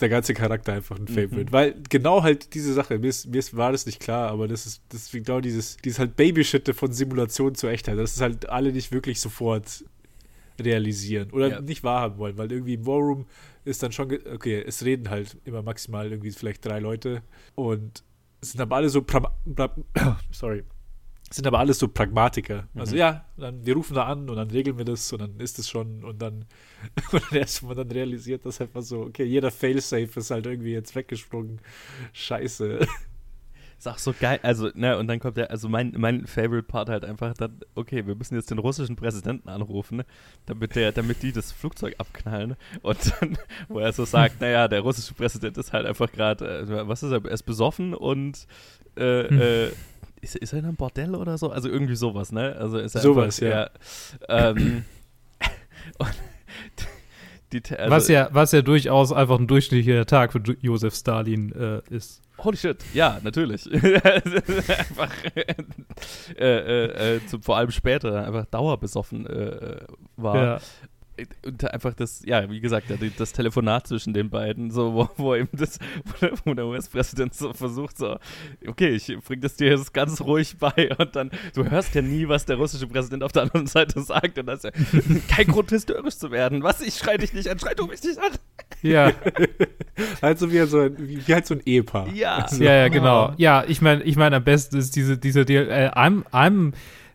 Speaker 3: der ganze Charakter einfach ein Favorite. Mhm. Weil genau halt diese Sache, mir, ist, mir ist, war das nicht klar, aber das ist, das ist genau dieses, dieses halt Babyshitte von Simulation zur Echtheit. Das ist halt alle nicht wirklich sofort realisieren oder ja. nicht wahrhaben wollen, weil irgendwie im War Room ist dann schon, okay, es reden halt immer maximal irgendwie vielleicht drei Leute und es sind aber alle so, sorry, sind aber alles so Pragmatiker. Mhm. Also ja, dann wir rufen da an und dann regeln wir das und dann ist es schon und dann und erst man dann realisiert, dass einfach so, okay, jeder Failsafe ist halt irgendwie jetzt weggesprungen. Scheiße.
Speaker 2: Ist auch so geil, also, ne, und dann kommt der, also mein, mein Favorite Part halt einfach dann, okay, wir müssen jetzt den russischen Präsidenten anrufen, ne, damit der, damit die das Flugzeug abknallen. Und dann, wo er so sagt, naja, der russische Präsident ist halt einfach gerade, äh, was ist er, er ist besoffen und äh, hm. äh, ist, ist er in einem Bordell oder so? Also irgendwie sowas, ne? Also ist er
Speaker 3: sowas,
Speaker 1: ja. ähm, die, also, was, ja, was ja durchaus einfach ein durchschnittlicher Tag für Josef Stalin äh, ist.
Speaker 2: Holy shit, ja, natürlich. einfach, äh, äh, äh, zum, vor allem später einfach dauerbesoffen äh, war. Ja. Und einfach das, ja, wie gesagt, das Telefonat zwischen den beiden, so, wo, wo eben das, wo der US-Präsident so versucht, so, okay, ich bring das dir jetzt ganz ruhig bei und dann, du hörst ja nie, was der russische Präsident auf der anderen Seite sagt und das ist ja kein Grund, hysterisch zu werden. Was, ich schrei dich nicht an, schrei du mich nicht an.
Speaker 3: Ja. also wie, so ein, wie, wie halt so ein Ehepaar.
Speaker 1: Ja. Also, ja, ja, genau. Ja, ich meine, ich meine, am besten ist diese, dieser Deal, äh, I'm, I'm,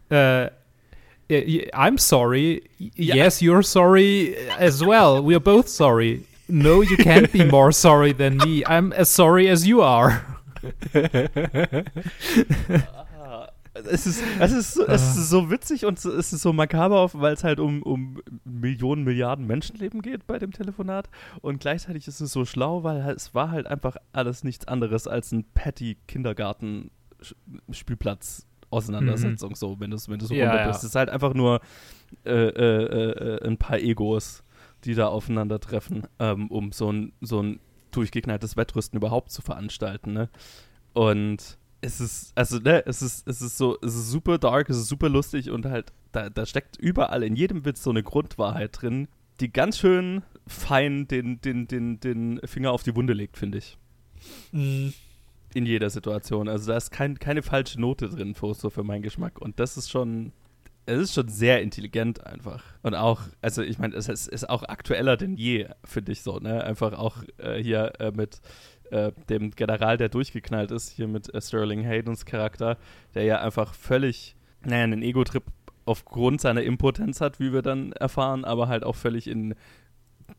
Speaker 1: äh, I'm sorry. Yeah. Yes, you're sorry as well. We are both sorry. No, you can't be more sorry than me. I'm as sorry as you are.
Speaker 2: es ist, es ist, so, es ist so witzig und es ist so makaber, weil es halt um, um Millionen, Milliarden Menschenleben geht bei dem Telefonat. Und gleichzeitig ist es so schlau, weil es war halt einfach alles nichts anderes als ein Patty-Kindergarten-Spielplatz Auseinandersetzung, mhm. so, wenn du es wenn du's ja, runter bist. Es ist halt einfach nur äh, äh, äh, ein paar Egos, die da aufeinandertreffen, ähm, um so ein, so ein durchgeknalltes Wettrüsten überhaupt zu veranstalten, ne? Und es ist, also, ne, es ist, es ist so, es ist super dark, es ist super lustig und halt, da, da steckt überall in jedem Witz so eine Grundwahrheit drin, die ganz schön fein den, den, den, den Finger auf die Wunde legt, finde ich. Mhm in jeder Situation. Also da ist kein, keine falsche Note drin, so für meinen Geschmack. Und das ist schon, es ist schon sehr intelligent einfach. Und auch, also ich meine, es ist, ist, auch aktueller denn je, finde ich so, ne? Einfach auch äh, hier äh, mit äh, dem General, der durchgeknallt ist, hier mit äh, Sterling Haydens Charakter, der ja einfach völlig, naja, einen Ego-Trip aufgrund seiner Impotenz hat, wie wir dann erfahren, aber halt auch völlig in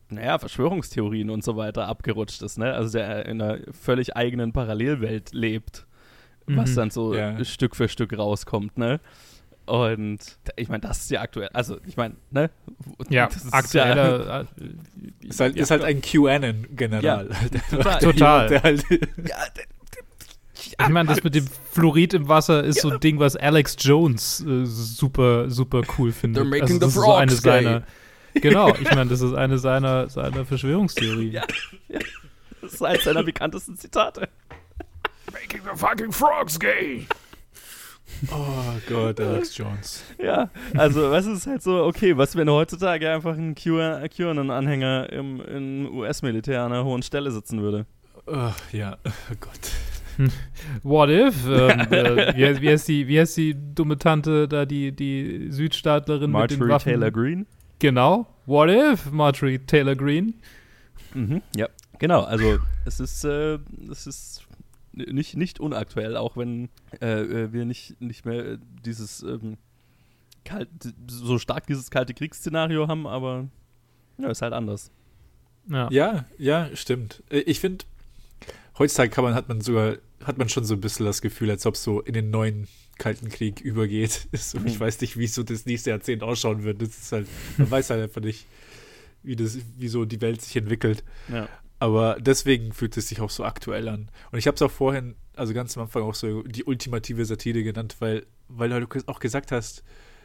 Speaker 2: naja, Verschwörungstheorien und so weiter abgerutscht ist, ne? Also der in einer völlig eigenen Parallelwelt lebt, mhm. was dann so ja. Stück für Stück rauskommt, ne? Und ich meine, das ist ja aktuell, also ich meine, ne?
Speaker 1: Ja, aktueller. Ja, äh,
Speaker 3: ist, halt, ja, ist halt ein QAnon-General.
Speaker 1: Ja, total. total. Der halt ja, der, ich meine, das mit dem Fluorid im Wasser ist ja. so ein Ding, was Alex Jones äh, super, super cool findet. They're making also, das the ist so eine seiner, Genau, ich meine, das ist eine seiner, seiner Verschwörungstheorien. Ja,
Speaker 2: das ist eines seiner bekanntesten Zitate.
Speaker 1: Making the fucking frogs gay.
Speaker 3: Oh Gott, Alex Jones.
Speaker 2: Ja, also was ist halt so, okay, was wenn heutzutage einfach ein QAnon-Anhänger im, im US-Militär an einer hohen Stelle sitzen würde?
Speaker 3: Oh, ja, oh Gott.
Speaker 1: What if? Ähm, äh, wie, wie, heißt die, wie heißt die dumme Tante da, die, die Südstaatlerin
Speaker 2: Marjorie mit den Waffen? Taylor Green?
Speaker 1: Genau. What if Marjorie Taylor Green?
Speaker 2: Mhm, ja, genau. Also es ist, äh, es ist nicht, nicht unaktuell, auch wenn äh, äh wir nicht, nicht mehr dieses ähm, kalt, so stark dieses kalte Kriegsszenario haben, aber ja, ist halt anders.
Speaker 3: Ja, ja, ja stimmt. Äh, ich finde, heutzutage kann man, hat man sogar, hat man schon so ein bisschen das Gefühl, als ob es so in den neuen Kalten Krieg übergeht. So, ich mhm. weiß nicht, wie so das nächste Jahrzehnt ausschauen wird. Das ist halt, man weiß halt einfach nicht, wie, das, wie so die Welt sich entwickelt. Ja. Aber deswegen fühlt es sich auch so aktuell an. Und ich habe es auch vorhin, also ganz am Anfang auch so die ultimative Satire genannt, weil, weil du auch gesagt hast,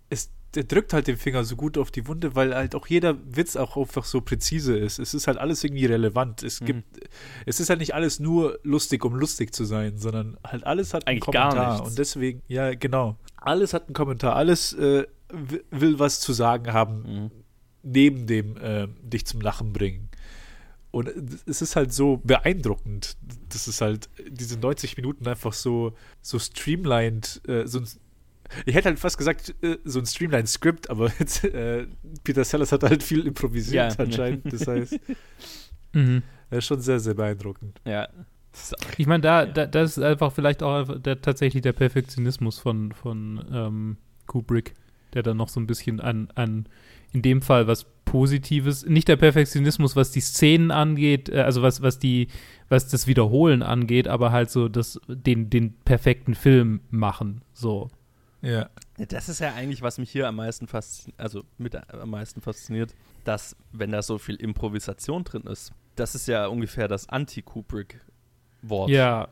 Speaker 3: es der drückt halt den Finger so gut auf die Wunde, weil halt auch jeder Witz auch einfach so präzise ist. Es ist halt alles irgendwie relevant. Es mhm. gibt, es ist halt nicht alles nur lustig, um lustig zu sein, sondern halt alles hat
Speaker 2: Eigentlich
Speaker 3: einen Kommentar. Und deswegen, ja, genau. Alles hat einen Kommentar. Alles äh, will was zu sagen haben, mhm. neben dem äh, dich zum Lachen bringen. Und es ist halt so beeindruckend. Das ist halt diese 90 Minuten einfach so, so streamlined, äh, so ein ich hätte halt fast gesagt, äh, so ein Streamline-Skript, aber jetzt, äh, Peter Sellers hat halt viel improvisiert ja. anscheinend. Das heißt, mhm. das ist schon sehr, sehr beeindruckend.
Speaker 2: Ja.
Speaker 1: Ich meine, da, da, das ist einfach vielleicht auch der, tatsächlich der Perfektionismus von, von ähm, Kubrick, der dann noch so ein bisschen an, an, in dem Fall was Positives, nicht der Perfektionismus, was die Szenen angeht, äh, also was, was die, was das Wiederholen angeht, aber halt so das, den, den perfekten Film machen, so.
Speaker 2: Ja. Das ist ja eigentlich, was mich hier am meisten fasziniert, also mit am meisten fasziniert, dass, wenn da so viel Improvisation drin ist, das ist ja ungefähr das Anti-Kubrick-Wort.
Speaker 1: Ja.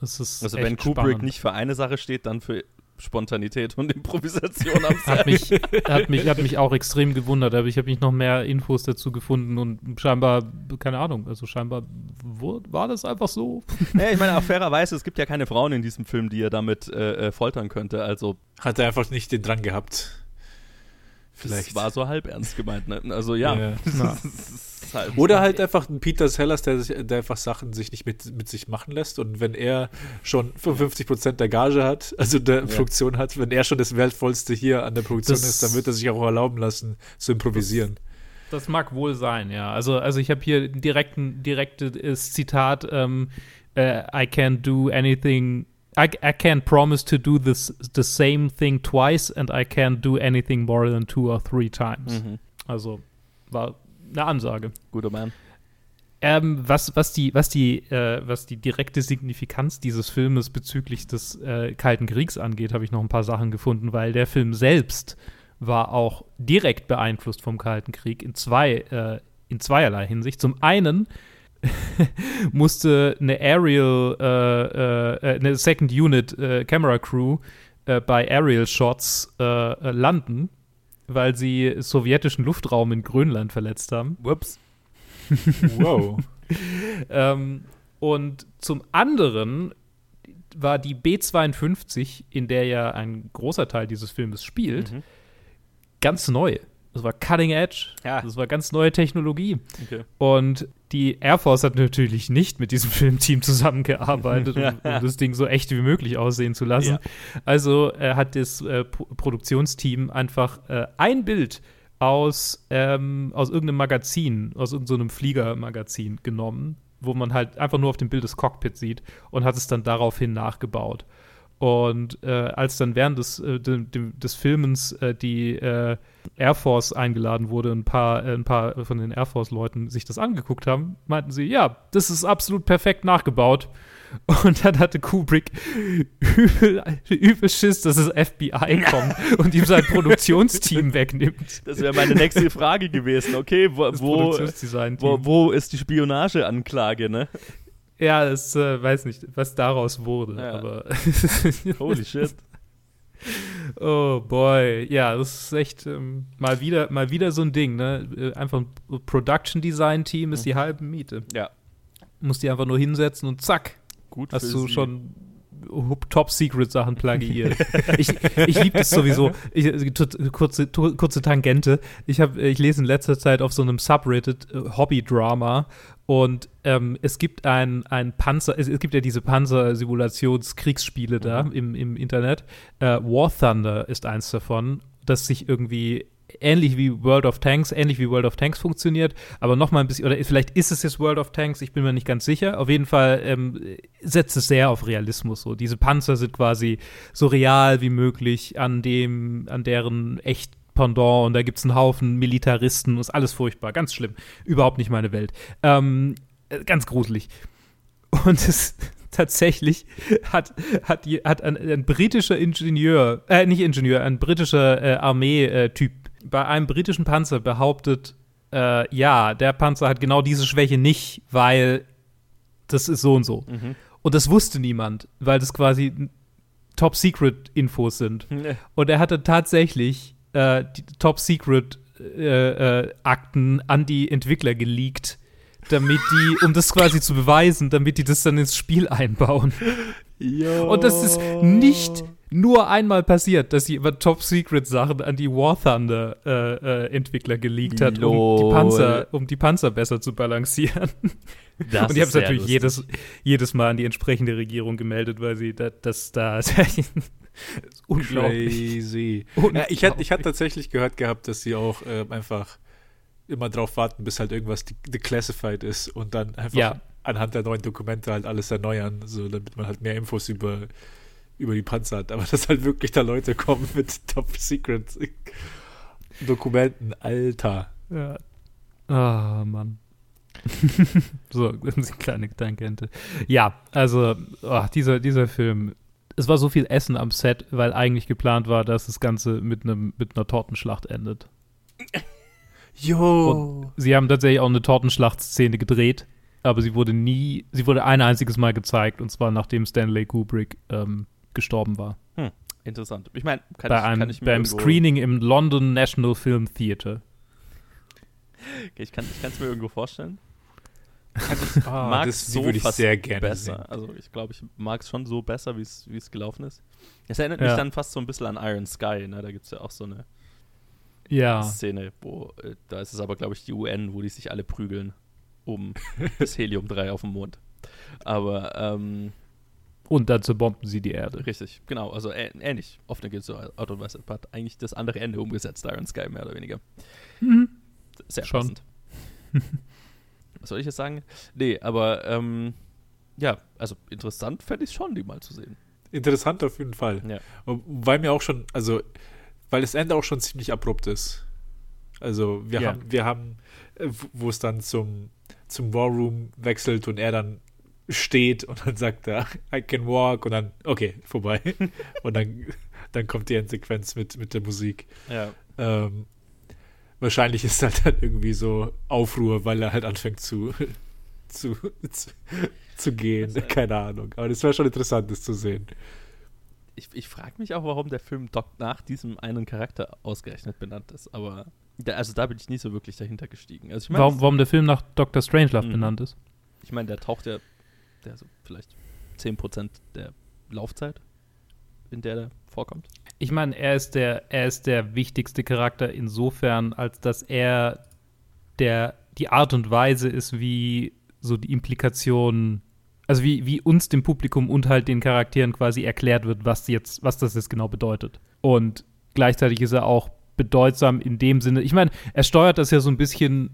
Speaker 1: Das ist
Speaker 2: also wenn Kubrick
Speaker 1: spannend.
Speaker 2: nicht für eine Sache steht, dann für Spontanität und Improvisation am
Speaker 1: hat mich, hat mich Hat mich auch extrem gewundert, aber ich habe nicht noch mehr Infos dazu gefunden und scheinbar, keine Ahnung, also scheinbar war das einfach so.
Speaker 2: Ja, ich meine, auch fairerweise, es gibt ja keine Frauen in diesem Film, die er damit äh, äh foltern könnte, also.
Speaker 3: Hat er einfach nicht den dran gehabt. Vielleicht.
Speaker 2: Das war so halb ernst gemeint, ne? Also ja.
Speaker 3: Ja.
Speaker 2: Das ist halt-
Speaker 3: Oder halt einfach ein Peter Sellers, der, sich, der einfach Sachen sich nicht mit, mit sich machen lässt. Und wenn er schon 55% der Gage hat, also der Produktion hat, wenn er schon das Wertvollste hier an der Produktion
Speaker 1: Das-
Speaker 3: ist, dann wird er sich auch erlauben lassen, zu improvisieren.
Speaker 1: Das mag wohl sein, ja. Also, also ich habe hier direkt ein direktes Zitat: ähm, äh, I can't do anything. I, I can't promise to do this the same thing twice, and I can't do anything more than two or three times.
Speaker 2: Mhm.
Speaker 1: Also war eine Ansage.
Speaker 2: Guter Mann.
Speaker 1: Ähm, was, was, die, was, die, äh, was die direkte Signifikanz dieses Filmes bezüglich des äh, Kalten Kriegs angeht, habe ich noch ein paar Sachen gefunden, weil der Film selbst war auch direkt beeinflusst vom Kalten Krieg in zwei, äh, in zweierlei Hinsicht. Zum einen musste eine Aerial, äh, äh, eine Second Unit äh, Camera Crew äh, bei Aerial Shots äh, äh, landen, weil sie sowjetischen Luftraum in Grönland verletzt haben.
Speaker 2: Whoops.
Speaker 3: Wow.
Speaker 1: Ähm, und zum anderen war die B-52, in der ja ein großer Teil dieses Filmes spielt,
Speaker 2: Mhm.
Speaker 1: ganz neu. Das war Cutting Edge.
Speaker 2: Ja.
Speaker 1: Das war ganz neue Technologie.
Speaker 2: Okay.
Speaker 1: Und die Air Force hat natürlich nicht mit diesem Filmteam zusammengearbeitet, um, um das Ding so echt wie möglich aussehen zu lassen.
Speaker 2: Ja.
Speaker 1: Also äh, hat das äh, Pro Produktionsteam einfach äh, ein Bild aus, ähm, aus irgendeinem Magazin, aus irgendeinem Fliegermagazin genommen, wo man halt einfach nur auf dem Bild das Cockpit sieht und hat es dann daraufhin nachgebaut. Und äh, als dann während des, äh, dem, dem, des Filmens äh, die äh, Air Force eingeladen wurde, ein paar, äh, ein paar von den Air Force-Leuten sich das angeguckt haben, meinten sie, ja, das ist absolut perfekt nachgebaut. Und dann hatte Kubrick übel, übel Schiss, dass das FBI kommt und ihm sein Produktionsteam wegnimmt.
Speaker 2: Das wäre meine nächste Frage gewesen. Okay, wo, wo, wo ist die Spionageanklage, ne?
Speaker 1: Ja, es äh, weiß nicht, was daraus wurde,
Speaker 2: Ja.
Speaker 1: aber
Speaker 2: Holy shit.
Speaker 1: Oh boy, ja, das ist echt ähm, mal wieder, mal wieder so ein Ding, ne? Äh, Einfach ein Production Design Team ist die halbe Miete.
Speaker 2: Ja,
Speaker 1: Musst die einfach nur hinsetzen und zack,
Speaker 2: gut
Speaker 1: hast du
Speaker 2: sie.
Speaker 1: schon Top Secret Sachen plagiiert. ich ich liebe das sowieso. Ich, äh, kurze, kurze Tangente. Ich habe, ich lese in letzter Zeit auf so einem Subreddit äh, Hobby Drama und ähm, es gibt ein, ein Panzer, es, es gibt ja diese Panzer-Simulations-Kriegsspiele da im, im Internet. Äh, War Thunder ist eins davon, das sich irgendwie ähnlich wie World of Tanks, ähnlich wie World of Tanks funktioniert, aber noch mal ein bisschen, oder vielleicht ist es jetzt World of Tanks, ich bin mir nicht ganz sicher. Auf jeden Fall ähm, setzt es sehr auf Realismus. So diese Panzer sind quasi so real wie möglich an dem, an deren echt Pendant und da gibt es einen Haufen Militaristen, ist alles furchtbar, ganz schlimm, überhaupt nicht meine Welt, ähm, äh, ganz gruselig. Und es tatsächlich hat, hat, hat ein, ein britischer Ingenieur, äh, nicht Ingenieur, ein britischer äh, Armee-Typ bei einem britischen Panzer behauptet, äh, ja, der Panzer hat genau diese Schwäche nicht, weil das ist so und so.
Speaker 2: Mhm.
Speaker 1: Und das wusste niemand, weil das quasi Top-Secret-Infos sind. Und er hatte tatsächlich äh, Top-Secret-Akten an die Entwickler geleakt, damit die, um das quasi zu beweisen, damit die das dann ins Spiel einbauen. Und das ist nicht nur einmal passiert, dass jemand Top-Secret-Sachen an die War Thunder-Entwickler geleakt hat, um die. Panzer, um die Panzer besser zu balancieren.
Speaker 2: Das
Speaker 1: Und die haben es natürlich
Speaker 2: lustig.
Speaker 1: jedes, jedes Mal an die entsprechende Regierung gemeldet, weil sie da, das da. unglaublich.
Speaker 3: Crazy.
Speaker 1: Unglaublich.
Speaker 3: Ja, ich hatte ich tatsächlich gehört gehabt, dass sie auch äh, einfach immer drauf warten, bis halt irgendwas de- declassified ist und dann einfach
Speaker 1: Ja.
Speaker 3: anhand der neuen Dokumente halt alles erneuern, so damit man halt mehr Infos über, über die Panzer hat. Aber dass halt wirklich da Leute kommen mit Top Secret Dokumenten, Alter.
Speaker 1: Ja. Ah, Mann. so, kleine Gedankente. Ja, also, oh, dieser, dieser Film. Es war so viel Essen am Set, weil eigentlich geplant war, dass das Ganze mit, einem, mit einer Tortenschlacht endet.
Speaker 3: Jo.
Speaker 1: Sie haben tatsächlich auch eine Tortenschlachtszene gedreht, aber sie wurde nie, sie wurde ein einziges Mal gezeigt, und zwar nachdem Stanley Kubrick ähm, gestorben war.
Speaker 2: Interessant. Ich meine, kann,
Speaker 1: bei
Speaker 2: ich,
Speaker 1: einem,
Speaker 2: kann ich mir
Speaker 1: beim
Speaker 2: irgendwo,
Speaker 1: Screening im London National Film Theatre.
Speaker 2: Okay, ich kann es mir irgendwo vorstellen.
Speaker 3: Ah,
Speaker 2: mag
Speaker 3: das
Speaker 2: so
Speaker 3: ich
Speaker 2: fast
Speaker 3: sehr gerne
Speaker 2: besser.
Speaker 3: sehen.
Speaker 2: Also ich glaube, ich mag es schon so besser, wie es gelaufen ist. Es erinnert mich
Speaker 1: Ja.
Speaker 2: dann fast so ein bisschen an Iron Sky, ne? Da gibt es ja auch so eine
Speaker 1: Ja.
Speaker 2: Szene, wo, äh, da ist es aber, glaube ich, die UN, wo die sich alle prügeln um das Helium-3 auf dem Mond. Aber, ähm,
Speaker 1: Und dann zerbomben sie die Erde.
Speaker 2: richtig, genau, also ähnlich. Auf eine gewisse Art und Weise. Hat eigentlich das andere Ende umgesetzt, Iron Sky, mehr oder weniger.
Speaker 1: Mhm.
Speaker 2: Sehr
Speaker 1: Schon.
Speaker 2: passend. Was soll ich jetzt sagen? Nee, aber, ähm, ja, also interessant fände ich schon, die mal zu sehen.
Speaker 3: Interessant auf jeden Fall.
Speaker 2: Ja.
Speaker 3: Weil mir auch schon, also, weil das Ende auch schon ziemlich abrupt ist. Also, wir
Speaker 1: Ja.
Speaker 3: haben, wir haben, wo- wo es dann zum, zum War Room wechselt und er dann steht und dann sagt er, I can walk und dann, okay, vorbei. und dann, dann kommt die Endsequenz mit, mit der Musik.
Speaker 2: Ja.
Speaker 3: Ähm, wahrscheinlich ist halt dann irgendwie so Aufruhr, weil er halt anfängt zu, zu, zu, zu gehen.
Speaker 2: Äh,
Speaker 3: Keine Ahnung. Aber das wäre schon interessant, das zu sehen.
Speaker 2: Ich, ich frage mich auch, warum der Film Doc nach diesem einen Charakter ausgerechnet benannt ist, aber da, also da bin ich nie so wirklich dahinter gestiegen. Also ich meine,
Speaker 1: Warum, warum der Film nach Dr. Strangelove
Speaker 2: Mhm.
Speaker 1: benannt ist.
Speaker 2: ich mein, der taucht ja, der so vielleicht 10% der Laufzeit, in der der vorkommt.
Speaker 1: Ich meine, er ist der, er ist der wichtigste Charakter insofern, als dass er der die Art und Weise ist, wie so die Implikation, also wie, wie uns dem Publikum und halt den Charakteren quasi erklärt wird, was jetzt, was das jetzt genau bedeutet. Und gleichzeitig ist er auch bedeutsam in dem Sinne. Ich meine, er steuert das ja so ein bisschen.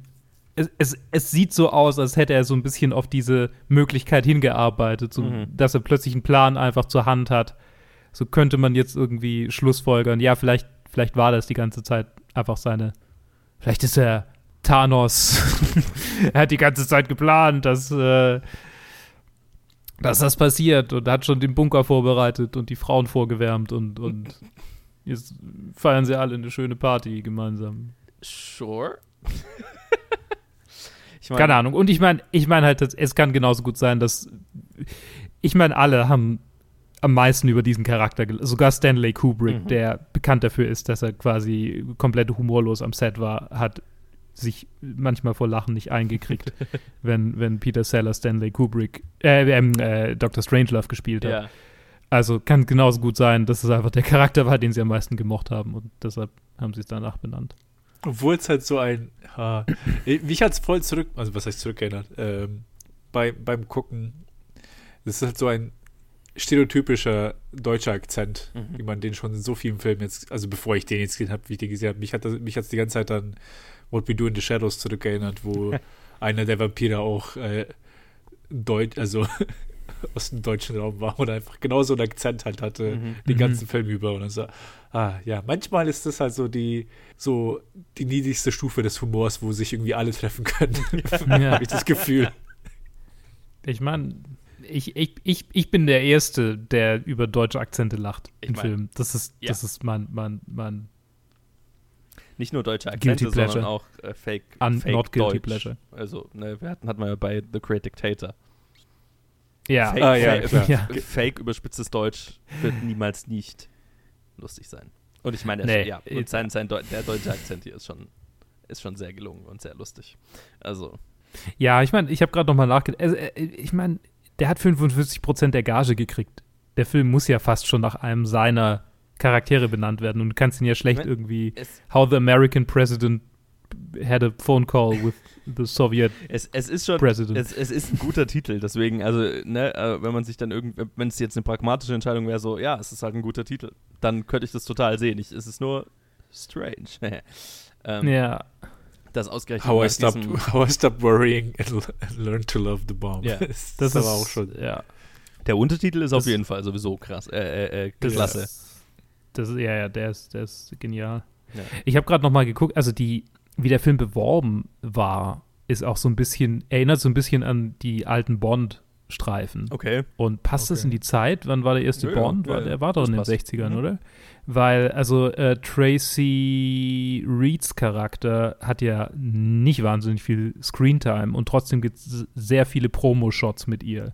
Speaker 1: Es, es, es sieht so aus, als hätte er so ein bisschen auf diese Möglichkeit hingearbeitet, so,
Speaker 2: Mhm.
Speaker 1: dass er plötzlich einen Plan einfach zur Hand hat. So könnte man jetzt irgendwie schlussfolgern. Ja, vielleicht, vielleicht war das die ganze Zeit einfach seine. Vielleicht ist er Thanos. er hat die ganze Zeit geplant, dass, äh, dass das passiert und hat schon den Bunker vorbereitet und die Frauen vorgewärmt und, und jetzt feiern sie alle eine schöne Party gemeinsam.
Speaker 2: Sure. ich mein,
Speaker 1: Keine Ahnung. Und ich meine, ich meine halt, es kann genauso gut sein, dass ich meine, alle haben am meisten über diesen Charakter, sogar Stanley Kubrick,
Speaker 2: Mhm.
Speaker 1: der bekannt dafür ist, dass er quasi komplett humorlos am Set war, hat sich manchmal vor Lachen nicht eingekriegt, wenn, wenn Peter Sellers Stanley Kubrick, äh, ähm, äh, Dr. Strangelove gespielt hat.
Speaker 2: Ja,
Speaker 1: Also kann genauso gut sein, dass es einfach der Charakter war, den sie am meisten gemocht haben und deshalb haben sie es danach benannt.
Speaker 3: Obwohl es halt so ein. Ha, mich hat es voll zurück. Also, was heißt zurückerinnert? Ähm, bei, beim Gucken. Das ist halt so ein stereotypischer deutscher Akzent,
Speaker 2: Mhm.
Speaker 3: wie man den schon in so vielen Filmen jetzt. Also, bevor ich den jetzt gesehen habe, wie ich den gesehen habe, mich hat das, mich hat's die ganze Zeit an What We Do in the Shadows zurückerinnert, wo einer der Vampire auch äh, Deut also aus dem deutschen Raum war und einfach genauso einen Akzent halt hatte
Speaker 2: Mhm.
Speaker 3: den
Speaker 1: Mhm.
Speaker 3: ganzen Film über und dann so, ah ja, manchmal ist das halt so die so die niedrigste Stufe des Humors, wo sich irgendwie alle treffen können,
Speaker 1: Ja.
Speaker 3: habe ich das Gefühl.
Speaker 1: Ich meine, ich, ich, ich, ich bin der Erste, der über deutsche Akzente lacht
Speaker 2: Ich
Speaker 1: im
Speaker 2: mein,
Speaker 1: Film. Das ist,
Speaker 2: ja.
Speaker 1: das ist mein, mein, mein
Speaker 2: nicht nur deutsche Akzente, sondern auch äh, Fake,
Speaker 1: Un-
Speaker 2: Fake
Speaker 1: not guilty
Speaker 2: Deutsch.
Speaker 1: pleasure.
Speaker 2: Also, ne, wir hatten, hatten wir ja bei The Great Dictator.
Speaker 1: Ja,
Speaker 2: Fake,
Speaker 3: Ah, ja,
Speaker 2: fake.
Speaker 1: Ja.
Speaker 2: fake überspitztes Deutsch wird niemals nicht lustig sein. Und ich meine,
Speaker 1: Nee,
Speaker 2: ja,
Speaker 1: äh,
Speaker 2: und sein, sein Deu der deutsche Akzent hier ist schon, ist schon sehr gelungen und sehr lustig. Also,
Speaker 1: ja, ich meine, ich habe gerade noch mal nachgedacht. Also, äh, ich meine, der hat 45% der Gage gekriegt. Der Film muss ja fast schon nach einem seiner Charaktere benannt werden und du kannst ihn ja schlecht
Speaker 2: Ich
Speaker 1: irgendwie How the American President had a phone call with the Soviet
Speaker 2: es, es ist schon,
Speaker 1: President.
Speaker 2: es, es ist ein guter Titel, deswegen, also, ne, äh, wenn man sich dann irgendwie, wenn es jetzt eine pragmatische Entscheidung wäre, so, ja, es ist halt ein guter Titel, dann könnte ich das total sehen. Ich, es ist nur strange. ähm,
Speaker 1: ja,
Speaker 2: Das ausgerechnet
Speaker 3: How I stopped, how I stopped worrying and, and learned to love the bomb.
Speaker 1: Ja,
Speaker 3: das,
Speaker 1: das
Speaker 3: ist aber auch schon.
Speaker 1: Ja,
Speaker 2: Der Untertitel ist auf
Speaker 1: Das-
Speaker 2: jeden Fall sowieso krass, äh, äh, äh, klasse.
Speaker 1: Ist, das ist, ja, ja, der ist, der ist genial.
Speaker 2: Ja.
Speaker 1: Ich habe gerade noch mal geguckt, also die, wie der Film beworben war, ist auch so ein bisschen, erinnert so ein bisschen an die alten Bond-Streifen.
Speaker 2: Okay.
Speaker 1: Und passt das
Speaker 3: Okay.
Speaker 1: in die Zeit? Wann war der erste
Speaker 2: Ja,
Speaker 1: Bond?
Speaker 2: ja,
Speaker 1: War,
Speaker 2: ja.
Speaker 1: der war doch
Speaker 2: Das
Speaker 1: in den
Speaker 2: passt.
Speaker 1: 60ern,
Speaker 2: Mhm.
Speaker 1: oder? Weil, also äh, Tracy Reeds Charakter hat ja nicht wahnsinnig viel Screentime und trotzdem gibt es sehr viele Promo-Shots mit ihr,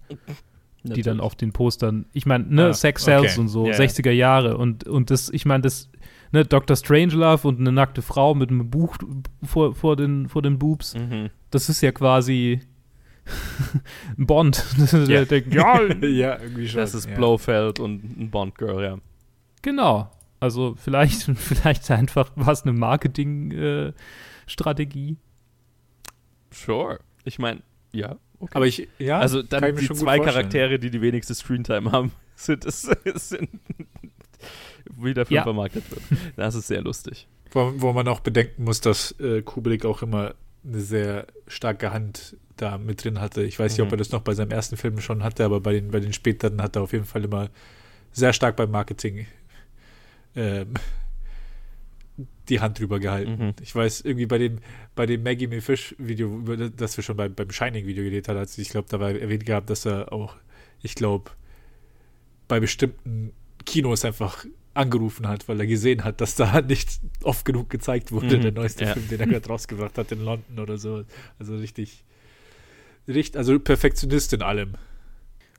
Speaker 1: die dann auf den Postern, ich meine, ne,
Speaker 3: Ah,
Speaker 1: Sex Sells
Speaker 3: okay.
Speaker 1: und so,
Speaker 2: ja.
Speaker 1: 60er Jahre und, und das, ich meine, das, ne, Dr. Strangelove und eine nackte Frau mit einem Buch vor, vor, den, vor den Boobs,
Speaker 2: Mhm.
Speaker 1: das ist ja quasi ein Bond. Der
Speaker 2: Ja.
Speaker 1: denkt, ja,
Speaker 3: ja, irgendwie schon.
Speaker 2: Das ist
Speaker 3: ja.
Speaker 2: Blofeld und ein Bond-Girl, ja.
Speaker 1: Genau. Also vielleicht, vielleicht einfach war es eine Marketing-Strategie.
Speaker 2: Sure. Ich meine, ja. Okay.
Speaker 3: Aber ich, ja,
Speaker 2: also dann
Speaker 3: kann ich mir
Speaker 2: die zwei. Charaktere, die die wenigste Screentime haben, sind, es, sind wie der Film
Speaker 1: Ja.
Speaker 2: vermarktet wird. Das ist sehr lustig.
Speaker 3: Wo, wo man auch bedenken muss, dass äh, Kubrick auch immer eine sehr starke Hand da mit drin hatte. Ich weiß nicht, ob
Speaker 2: Mhm.
Speaker 3: er das noch bei seinem ersten Film schon hatte, aber bei den, bei den späteren hat er auf jeden Fall immer sehr stark beim Marketing ähm, die Hand drüber gehalten.
Speaker 2: Mhm.
Speaker 3: Ich weiß, irgendwie bei dem, bei dem Maggie Me Fish Video, das- wir schon beim, beim Shining Video geredet haben, also ich glaube, da war erwähnt gehabt, dass er auch, ich glaube, bei bestimmten Kinos einfach angerufen hat, weil er gesehen hat, dass da nicht oft genug gezeigt wurde,
Speaker 2: Mhm,
Speaker 3: der neueste
Speaker 2: ja.
Speaker 3: Film, den er gerade rausgebracht hat in London oder so. Also richtig, richtig, also Perfektionist in allem.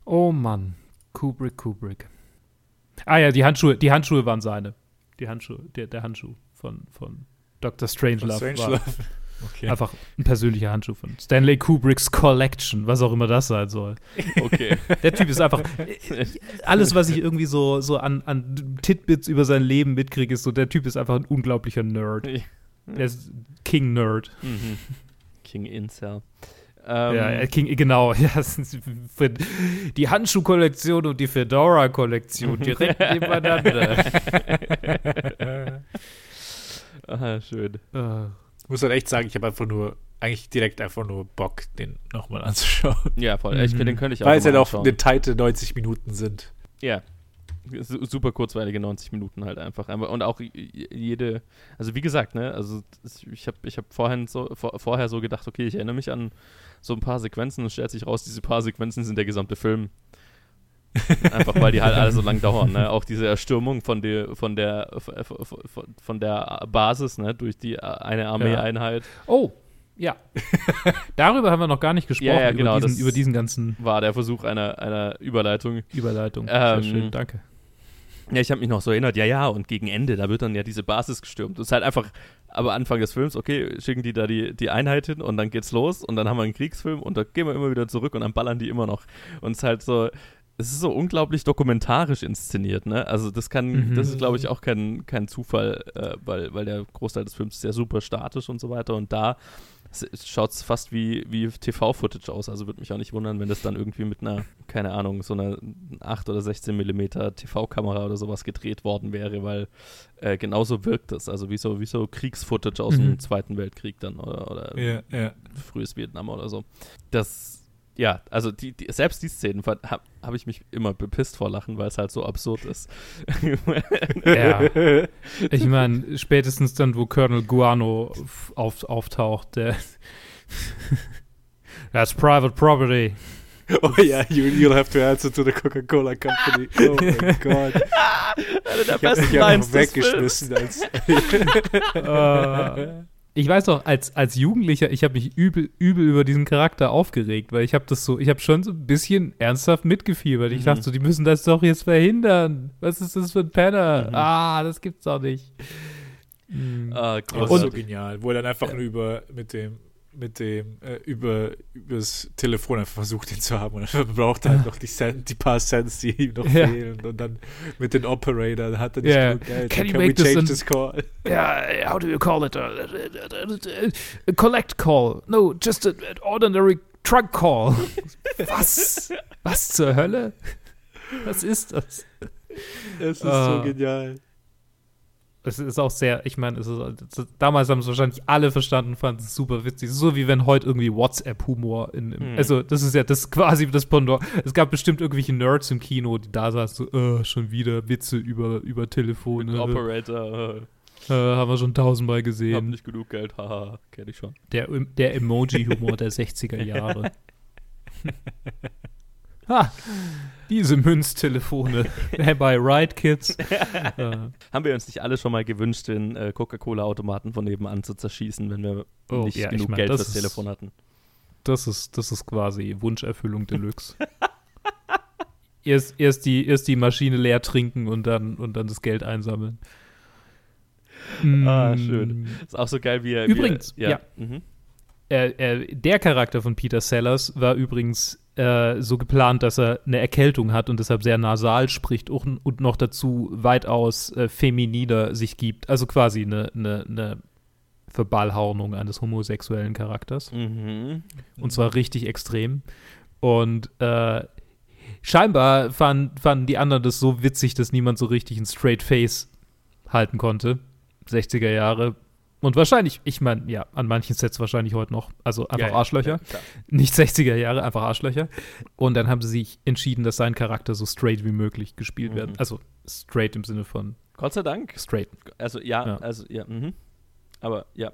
Speaker 1: Oh Mann. Kubrick, Kubrick. Ah ja, die Handschuhe, die Handschuhe waren seine. Die Handschuhe, der, der Handschuh von, von Dr. Strangelove. war
Speaker 3: Strangelove. Okay.
Speaker 1: Einfach ein persönlicher Handschuh von Stanley Kubricks Collection, was auch immer das sein soll.
Speaker 2: Okay.
Speaker 1: Der Typ ist einfach. Alles, was ich irgendwie so, so an, an Titbits über sein Leben mitkriege, ist so, der Typ ist einfach ein unglaublicher Nerd. Der ist King-Nerd.
Speaker 2: mhm. King Incel. Ähm,
Speaker 1: ja, äh, King, genau. Ja, die Handschuhkollektion und die Fedora-Kollektion direkt nebeneinander.
Speaker 2: aha, schön.
Speaker 3: Ich muss halt echt sagen, ich habe einfach nur, eigentlich direkt einfach nur Bock, den nochmal anzuschauen.
Speaker 2: Ja, voll. Ich,
Speaker 1: Mhm.
Speaker 2: den könnte ich auch
Speaker 3: Weil es
Speaker 2: noch
Speaker 3: halt auch
Speaker 2: anschauen.
Speaker 3: detaillierte 90 Minuten sind.
Speaker 2: Ja. Su- Super kurzweilige 90 Minuten halt einfach. Und auch jede, also wie gesagt, ne, also ich habe ich hab vorhin so, vor, vorher so gedacht, okay, ich erinnere mich an so ein paar Sequenzen und stellt sich raus, diese paar Sequenzen sind der gesamte Film. einfach weil die halt alle so lang dauern, ne? Auch diese Erstürmung von der von der von, der Basis, ne, durch die eine Armeeeinheit
Speaker 1: oh, ja. Darüber haben wir noch gar nicht gesprochen,
Speaker 2: Ja, ja, genau,
Speaker 1: über, diesen, über diesen ganzen
Speaker 2: war der Versuch einer, einer Überleitung.
Speaker 1: Überleitung.
Speaker 2: Ähm,
Speaker 1: Sehr schön, danke.
Speaker 2: Ja, ich habe mich noch so erinnert, ja, ja, und gegen Ende, da wird dann ja diese Basis gestürmt. Das ist halt einfach, aber Anfang des Films, okay, schicken die da die, die Einheit hin und dann geht's los und dann haben wir einen Kriegsfilm und da gehen wir immer wieder zurück und dann ballern die immer noch. Und es ist halt so, es ist so unglaublich dokumentarisch inszeniert, ne? Also das kann,
Speaker 1: Mhm.
Speaker 2: das ist glaube ich auch kein, kein Zufall, äh, weil, weil der Großteil des Films ja super statisch und so weiter und da schaut es fast wie, wie TV-Footage aus. Also würde mich auch nicht wundern, wenn das dann irgendwie mit einer, keine Ahnung, so einer 8 oder 16 Millimeter TV-Kamera oder sowas gedreht worden wäre, weil äh, genauso wirkt das. Also wie so, wie so Kriegsfootage aus
Speaker 1: Mhm.
Speaker 2: dem Zweiten Weltkrieg dann oder, oder
Speaker 3: Ja, ja.
Speaker 2: frühes Vietnam oder so. Das, ja, also die, die, selbst die Szenen habe hab ich mich immer bepisst vor Lachen, weil es halt so absurd ist.
Speaker 1: Ja. Ich meine, spätestens dann, wo Colonel Guano auf, auftaucht, der That's private property.
Speaker 3: Oh ja, you, you'll have to answer to the Coca-Cola Company. Oh mein Gott.
Speaker 2: Eine der
Speaker 3: Ich
Speaker 2: besten
Speaker 3: mich einfach
Speaker 2: Lines des Films.
Speaker 3: weggeschmissen. Als
Speaker 1: Äh, ich weiß noch, als, als Jugendlicher, ich habe mich übel, übel über diesen Charakter aufgeregt, weil ich habe das so, ich habe schon so ein bisschen ernsthaft mitgefiebert. Ich
Speaker 2: Mhm.
Speaker 1: dachte so, die müssen das doch jetzt verhindern. Was ist das für ein Penner?
Speaker 2: Mhm.
Speaker 1: Ah, das gibt's doch nicht. Mhm.
Speaker 2: Ah,
Speaker 3: Das
Speaker 2: groß.
Speaker 3: ist so genial, wo er dann einfach nur über mit dem mit dem äh, über übers Telefon einfach versucht ihn zu haben und dann braucht er halt noch die, Cent, die paar Cents, die ihm noch
Speaker 1: Ja.
Speaker 3: fehlen und dann mit den Operator hat er nicht
Speaker 1: Ja.
Speaker 3: genug Geld.
Speaker 1: Can you make this
Speaker 3: change
Speaker 1: an-
Speaker 3: this call?
Speaker 1: Yeah, how do you call it? A, collect call. No, just an ordinary truck call. Was? Was zur Hölle? Was ist das?
Speaker 3: Es ist
Speaker 1: Ah.
Speaker 3: so genial.
Speaker 1: Es ist auch sehr, ich meine, damals haben es wahrscheinlich alle verstanden, fanden es super witzig. So wie wenn heute irgendwie WhatsApp-Humor in, im,
Speaker 2: Hm.
Speaker 1: also das ist ja das quasi das Pendant. Es gab bestimmt irgendwelche Nerds im Kino, die da saßen, so, äh, schon wieder Witze über, über Telefon.
Speaker 2: Mit
Speaker 1: Äh,
Speaker 2: Operator,
Speaker 1: äh, haben wir schon tausendmal
Speaker 2: äh, hab
Speaker 1: gesehen.
Speaker 2: nicht genug Geld, haha, kenn ich schon.
Speaker 1: Der, der Emoji-Humor der 60er Jahre. ha, diese Münztelefone. Am I right, kids?
Speaker 2: Haben wir uns nicht alle schon mal gewünscht, den äh, Coca-Cola-Automaten von nebenan zu zerschießen, wenn wir
Speaker 1: Oh,
Speaker 2: nicht
Speaker 1: ja, ich
Speaker 2: genug
Speaker 1: mein,
Speaker 2: Geld
Speaker 1: das
Speaker 2: fürs
Speaker 1: ist-
Speaker 2: Telefon hatten?
Speaker 1: das, ist, das ist quasi Wunscherfüllung Deluxe. erst, erst, die, erst die Maschine leer trinken und dann, und dann das Geld einsammeln.
Speaker 2: Ah,
Speaker 1: Mm,
Speaker 2: schön. Ist auch so geil, wie er.
Speaker 1: Übrigens,
Speaker 2: wie er,
Speaker 1: ja.
Speaker 2: Mhm.
Speaker 1: äh, äh, der Charakter von Peter Sellers war übrigens äh, so geplant, dass er eine Erkältung hat und deshalb sehr nasal spricht und, und noch dazu weitaus äh, femininer sich gibt. Also quasi eine, eine, eine Verballhornung eines homosexuellen Charakters.
Speaker 2: Mhm.
Speaker 1: Und zwar richtig extrem. Und äh, scheinbar fanden, fanden die anderen das so witzig, dass niemand so richtig ein Straight Face halten konnte. 60er Jahre. Und wahrscheinlich, ich meine, ja, an manchen Sets wahrscheinlich heute noch. Also einfach
Speaker 2: Ja,
Speaker 1: Arschlöcher.
Speaker 2: ja.
Speaker 1: Nicht 60er Jahre, einfach Arschlöcher. Und dann haben sie sich entschieden, dass sein Charakter so straight wie möglich gespielt
Speaker 2: Mhm.
Speaker 1: werden. Also straight im Sinne von
Speaker 2: Gott sei Dank.
Speaker 1: straight.
Speaker 2: Also ja,
Speaker 1: Ja.
Speaker 2: also ja, mhm. Aber ja.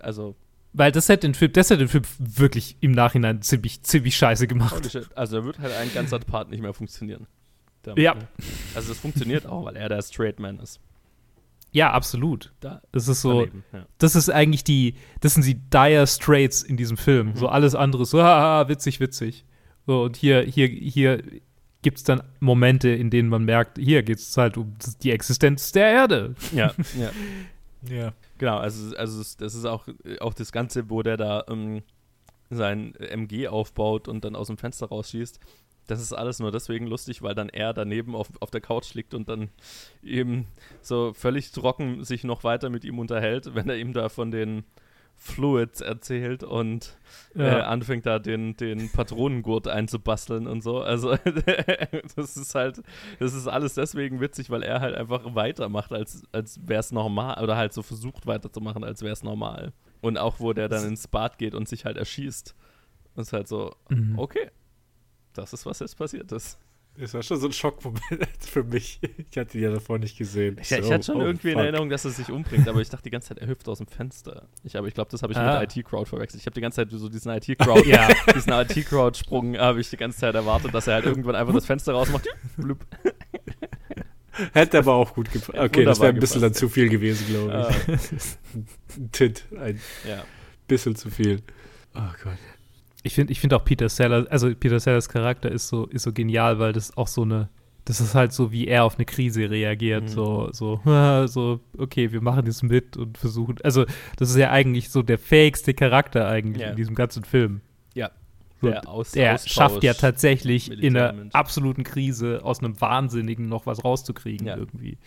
Speaker 2: Also,
Speaker 1: Weil das hätte den Film, das hätte den Film wirklich im Nachhinein ziemlich, ziemlich scheiße gemacht.
Speaker 2: also da wird halt ein ganzer Part nicht mehr funktionieren. Da-
Speaker 1: Ja.
Speaker 2: Also das funktioniert auch, weil er der Straight Man ist.
Speaker 1: Ja, absolut.
Speaker 2: Da
Speaker 1: Das ist so,
Speaker 2: daneben, ja.
Speaker 1: das ist eigentlich die, das sind die dire Straits in diesem Film.
Speaker 2: Mhm.
Speaker 1: So alles andere ist so, haha, witzig, witzig. So, und hier, hier, hier gibt es dann Momente, in denen man merkt, hier geht es halt um die Existenz der Erde.
Speaker 2: Ja, ja.
Speaker 3: Ja.
Speaker 2: Genau, also, also das ist auch, auch das Ganze, wo der da ähm, sein MG aufbaut und dann aus dem Fenster rausschießt. Das ist alles nur deswegen lustig, weil dann er daneben auf, auf der Couch liegt und dann eben so völlig trocken sich noch weiter mit ihm unterhält, wenn er ihm da von den Fluids erzählt und äh, anfängt da den, den Patronengurt einzubasteln und so. Also das ist halt, das ist alles deswegen witzig, weil er halt einfach weitermacht, als, als wäre es normal oder halt so versucht weiterzumachen, als wäre es normal. Und auch wo der dann ins Bad geht und sich halt erschießt. ist halt so,
Speaker 1: Mhm.
Speaker 2: okay, das ist, was jetzt passiert ist.
Speaker 3: Das war schon so ein Schockmoment für mich. Ich hatte die ja davor nicht gesehen.
Speaker 2: Ich, ich
Speaker 3: So,
Speaker 2: hatte schon
Speaker 3: oh,
Speaker 2: irgendwie in
Speaker 3: fuck.
Speaker 2: Erinnerung, dass er sich umbringt, aber ich dachte die ganze Zeit, er hüpft aus dem Fenster. Ich, aber ich glaube, das habe ich
Speaker 1: Ah.
Speaker 2: mit IT-Crowd verwechselt. Ich habe die ganze Zeit so diesen IT-Crowd,
Speaker 1: Ja.
Speaker 2: diesen IT-Crowd-Sprung habe ich die ganze Zeit erwartet, dass er halt irgendwann einfach das Fenster rausmacht. Blub.
Speaker 3: Hätte aber auch gut gepasst. Okay, das wäre ein bisschen
Speaker 2: gepasst,
Speaker 3: dann zu viel gewesen, glaube
Speaker 2: Ah,
Speaker 3: ich. Ein Tit, ein
Speaker 2: ja.
Speaker 3: bisschen zu viel. Oh Gott.
Speaker 1: Ich finde ich find auch Peter Sellers, also Peter Sellers Charakter ist so, ist so genial, weil das auch so eine, das ist halt so, wie er auf eine Krise reagiert.
Speaker 2: Mhm.
Speaker 1: So, so, so, okay, wir machen das mit und versuchen. Also, das ist ja eigentlich so der fähigste Charakter eigentlich
Speaker 2: Ja.
Speaker 1: in diesem ganzen Film.
Speaker 2: Ja.
Speaker 1: So,
Speaker 2: Der Aus- Austausch-
Speaker 1: schafft ja tatsächlich in einer absoluten Krise aus einem Wahnsinnigen noch was rauszukriegen
Speaker 2: Ja.
Speaker 1: irgendwie.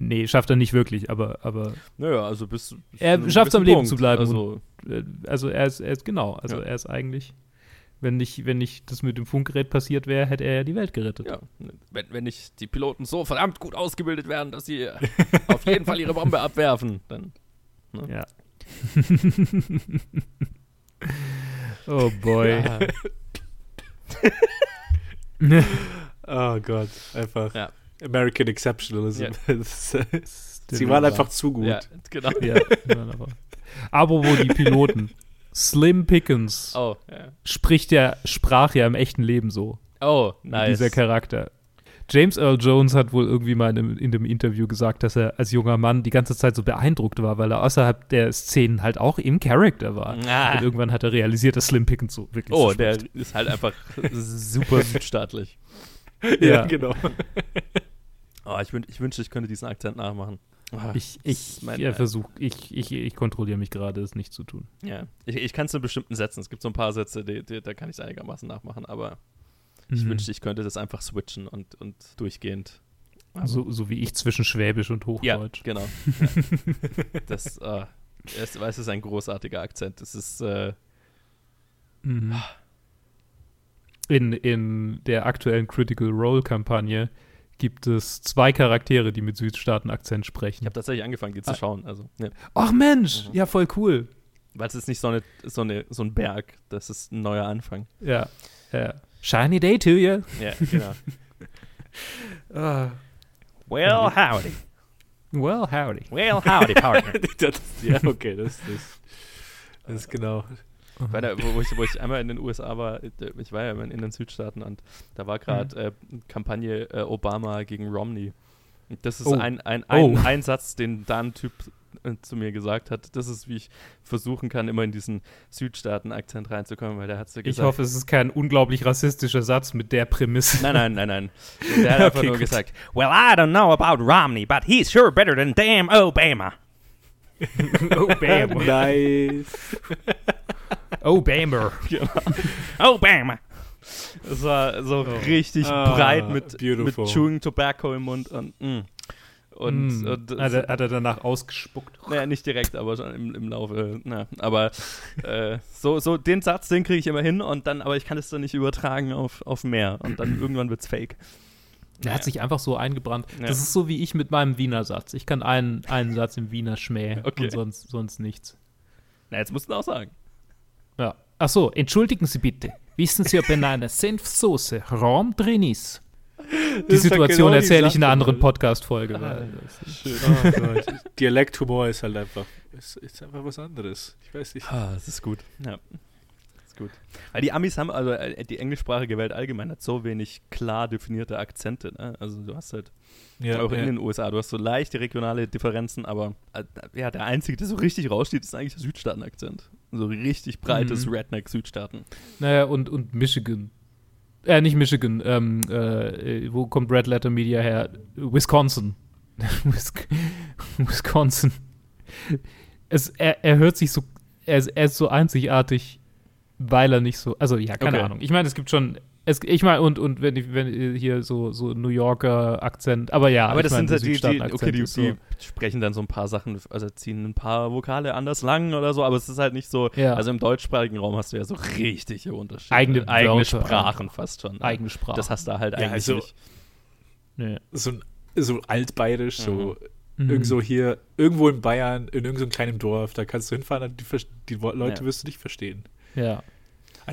Speaker 1: Nee, schafft er nicht wirklich, aber, aber
Speaker 2: Naja, also bis. bis
Speaker 1: Er
Speaker 2: einem
Speaker 1: schafft's am Leben zu bleiben
Speaker 2: Also,
Speaker 1: äh, also er ist, er ist genau, also
Speaker 2: Ja.
Speaker 1: er ist eigentlich, wenn nicht, wenn nicht das mit dem Funkgerät passiert wäre, hätte er ja die Welt gerettet.
Speaker 2: ja, wenn, wenn nicht die Piloten so verdammt gut ausgebildet werden, dass sie auf jeden Fall ihre Bombe abwerfen, dann.
Speaker 1: Ja. oh boy.
Speaker 2: Ja.
Speaker 3: Oh Gott. Einfach
Speaker 2: Ja.
Speaker 3: American Exceptionalism.
Speaker 2: Ja.
Speaker 3: Äh, Sie waren einfach zu gut.
Speaker 2: Ja, genau.
Speaker 1: ja. Apropos die Piloten. Slim Pickens
Speaker 2: Oh, ja.
Speaker 1: spricht ja, sprach ja im echten Leben so.
Speaker 2: Oh, nice.
Speaker 1: Dieser Charakter. James Earl Jones hat wohl irgendwie mal in, einem- in dem Interview gesagt, dass er als junger Mann die ganze Zeit so beeindruckt war, weil er außerhalb der Szenen halt auch im Charakter war.
Speaker 2: Ah.
Speaker 1: Und irgendwann hat er realisiert, dass Slim Pickens so wirklich
Speaker 2: Oh,
Speaker 1: so
Speaker 2: der ist halt einfach super südstaatlich.
Speaker 3: Ja,
Speaker 1: Ja.
Speaker 3: genau.
Speaker 2: Oh, ich, wün ich wünschte, ich könnte diesen Akzent nachmachen. Oh,
Speaker 1: Ich, ich ja, versuch, ich, ich, ich kontrolliere mich gerade, es nicht zu tun.
Speaker 2: ja. Ich, ich kann es in bestimmten Sätzen. Es gibt so ein paar Sätze, die, die, da kann ich es einigermaßen nachmachen, aber ich
Speaker 1: Mhm.
Speaker 2: wünschte, ich könnte das einfach switchen und, und durchgehend.
Speaker 1: so, so wie ich zwischen Schwäbisch und
Speaker 2: Ja,
Speaker 1: Hochdeutsch.
Speaker 2: genau. Ja. Das, äh, es, es ist ein großartiger Akzent. Es ist, äh,
Speaker 1: Mhm. In, in der aktuellen Critical Role-Kampagne gibt es zwei Charaktere, die mit Südstaaten-Akzent
Speaker 2: ich
Speaker 1: sprechen.
Speaker 2: habe tatsächlich angefangen, die zu
Speaker 1: Ah.
Speaker 2: schauen. Also, ja.
Speaker 1: Ach Mensch,
Speaker 2: Mhm.
Speaker 1: ja, voll cool.
Speaker 2: Weil es ist nicht so, eine, so, eine, so ein Berg. Das ist ein neuer Anfang.
Speaker 1: Ja, ja. Shiny day to you.
Speaker 2: Ja, genau.
Speaker 1: Ah,
Speaker 2: well, howdy.
Speaker 1: well, howdy.
Speaker 2: Well, howdy, partner.
Speaker 3: das, ja, okay, das, das, das ist genau.
Speaker 2: Bei der, wo, wo, ich, wo ich einmal in den USA war, äh, ich war ja immer in den Südstaaten und da war gerade äh, Kampagne äh, Obama gegen Romney. Das ist
Speaker 1: Oh.
Speaker 2: ein, ein, ein,
Speaker 1: Oh.
Speaker 2: ein Satz, den da ein Typ äh, zu mir gesagt hat. Das ist, wie ich versuchen kann, immer in diesen Südstaaten-Akzent reinzukommen, weil der hat so
Speaker 1: Ich
Speaker 2: gesagt.
Speaker 1: hoffe, es ist kein unglaublich rassistischer Satz mit der Prämisse.
Speaker 2: Nein, nein, nein, nein. Der hat einfach
Speaker 1: Okay,
Speaker 2: nur
Speaker 1: gut.
Speaker 2: gesagt, well, I don't know about Romney, but he's sure better than damn Obama.
Speaker 1: oh,
Speaker 3: Nice.
Speaker 1: Oh, Bamber.
Speaker 2: Obama. Es war so
Speaker 3: Oh.
Speaker 2: richtig
Speaker 3: Ah,
Speaker 2: breit mit, mit. Chewing Tobacco im Mund und mm. und,
Speaker 1: Mm.
Speaker 2: und
Speaker 1: hat, er, hat er danach ausgespuckt.
Speaker 2: naja, nicht direkt, aber schon im, im Laufe. Na, aber äh, so, so den Satz, den kriege ich immer hin und dann, aber ich kann es dann nicht übertragen auf, auf mehr und dann irgendwann wird's fake.
Speaker 1: Der hat sich einfach so eingebrannt.
Speaker 2: Ja.
Speaker 1: Das ist so wie ich mit meinem Wiener Satz. Ich kann einen, einen Satz im Wiener Schmäh
Speaker 2: Okay.
Speaker 1: und sonst, sonst nichts.
Speaker 2: Na, jetzt musst du auch sagen.
Speaker 1: Ja. Ach so, entschuldigen Sie bitte. Wissen Sie, ob in einer Senfsoße Raum drin ist? Die
Speaker 3: doch
Speaker 1: Situation
Speaker 3: genau
Speaker 1: erzähle ich in einer anderen? Podcast-Folge.
Speaker 3: Ah,
Speaker 1: das
Speaker 3: Oh. Dialekthumor ist halt einfach, ist, ist einfach was anderes. Ich weiß nicht.
Speaker 2: Ah, das ist gut. Ja. Ist gut. Weil die Amis haben, also äh, die englischsprachige Welt allgemein hat so wenig klar definierte Akzente. Ne? Also du hast halt
Speaker 3: Ja,
Speaker 2: auch in
Speaker 3: ja.
Speaker 2: den USA, du hast so leichte regionale Differenzen, aber äh, ja, der einzige, der so richtig raussteht, ist eigentlich der Südstaaten-Akzent. So richtig breites
Speaker 1: Mhm.
Speaker 2: Redneck-Südstaaten.
Speaker 1: Naja, und, und Michigan. Äh, nicht Michigan. Ähm, äh, wo kommt Red Letter Media her? Wisconsin. Wisconsin. Es, er, er hört sich so. Er ist, er ist so einzigartig, weil er nicht so. Also, ja, keine
Speaker 2: Okay.
Speaker 1: Ahnung. Ich meine, es gibt schon. Es, ich meine, und, und wenn, ich, wenn hier so, so New Yorker Akzent, aber ja,
Speaker 2: aber
Speaker 1: ich
Speaker 2: das
Speaker 1: meine,
Speaker 2: sind
Speaker 1: der
Speaker 2: halt die, die, okay, die,
Speaker 1: so-
Speaker 2: die sprechen dann so ein paar Sachen, also ziehen ein paar Vokale anders lang oder so, aber es ist halt nicht so,
Speaker 1: Ja.
Speaker 2: also im deutschsprachigen Raum hast du ja so richtige Unterschiede.
Speaker 1: Eigene
Speaker 2: eigene
Speaker 1: Wörter
Speaker 2: Sprachen fast schon.
Speaker 1: eigene Sprache.
Speaker 2: Das hast du halt
Speaker 3: Ja,
Speaker 2: eigentlich
Speaker 3: also-
Speaker 2: nicht.
Speaker 1: Nee.
Speaker 3: so, so altbayerisch, so
Speaker 1: Mhm.
Speaker 3: irgendwo hier, irgendwo in Bayern, in irgendeinem kleinen Dorf, da kannst du hinfahren und die, die Leute
Speaker 2: Ja.
Speaker 3: wirst du nicht verstehen.
Speaker 1: Ja.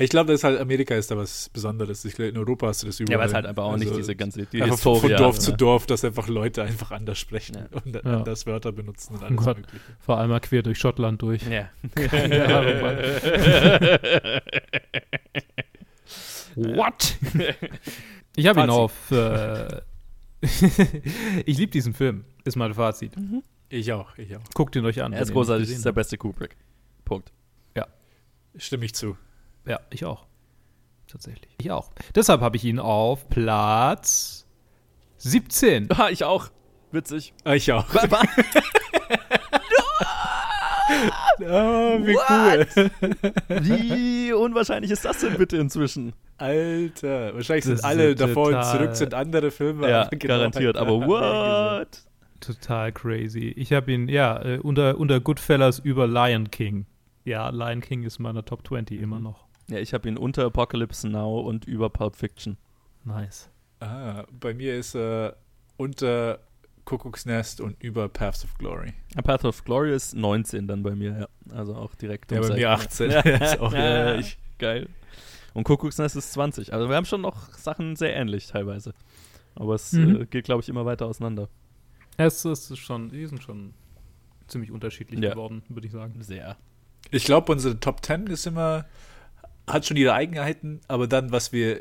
Speaker 3: Ich glaube, das ist halt, Amerika ist da was Besonderes. Ich glaube, in Europa hast du das überall.
Speaker 2: Ja, weil es halt einfach auch nicht
Speaker 3: Also,
Speaker 2: diese ganze die Historie
Speaker 3: von Dorf zu
Speaker 2: ne?
Speaker 3: Dorf, dass einfach Leute einfach anders sprechen
Speaker 2: Ja.
Speaker 3: und
Speaker 1: Ja.
Speaker 3: anders Wörter benutzen und alles
Speaker 1: Gott.
Speaker 3: mögliche.
Speaker 1: Vor allem mal quer durch Schottland durch.
Speaker 2: Ja.
Speaker 1: What? Ich habe ihn auf. Äh, ich liebe diesen Film, ist mein Fazit.
Speaker 3: Ich auch, ich auch.
Speaker 1: Guckt ihn euch an.
Speaker 2: Er ist großartig,
Speaker 1: nicht
Speaker 2: ist der beste Kubrick. Punkt.
Speaker 3: Stimme ich zu.
Speaker 1: Ja, ich auch. Tatsächlich. Ich auch. Deshalb habe ich ihn auf Platz 17.
Speaker 2: Ah, ich auch. Witzig.
Speaker 3: Ah, ich auch.
Speaker 2: Wa- wa-
Speaker 3: Ah, wie cool.
Speaker 2: Wie unwahrscheinlich ist das denn bitte inzwischen?
Speaker 3: Alter, wahrscheinlich
Speaker 1: Das
Speaker 3: sind alle
Speaker 1: ist
Speaker 3: davor und
Speaker 1: total-
Speaker 3: zurück sind andere Filme.
Speaker 2: Ja,
Speaker 3: genau
Speaker 2: garantiert. Aber what?
Speaker 1: Total crazy. Ich habe ihn, ja, äh, unter, unter Goodfellas über Lion King. Ja, Lion King ist in meiner Top 20 immer noch.
Speaker 2: Ja, ich habe ihn unter Apocalypse Now und über Pulp Fiction.
Speaker 1: Nice.
Speaker 3: Ah, bei mir ist er unter Kuckucksnest und über Paths of Glory.
Speaker 2: A Path of Glory ist 19 dann bei mir, ja. Also auch direkt
Speaker 3: Ja, bei mir 18.
Speaker 2: Ja.
Speaker 3: ist auch, ja,
Speaker 2: Ja.
Speaker 3: ich,
Speaker 2: Geil. Und Kuckucksnest ist 20. Also wir haben schon noch Sachen sehr ähnlich teilweise. Aber es
Speaker 1: Mhm.
Speaker 2: äh, geht, glaube ich, immer weiter auseinander.
Speaker 1: Es ist schon, die sind schon ziemlich unterschiedlich
Speaker 2: Ja.
Speaker 1: geworden, würde ich sagen.
Speaker 2: Sehr.
Speaker 3: ich glaube, unsere Top 10 ist immer, hat schon ihre Eigenheiten, aber dann, was wir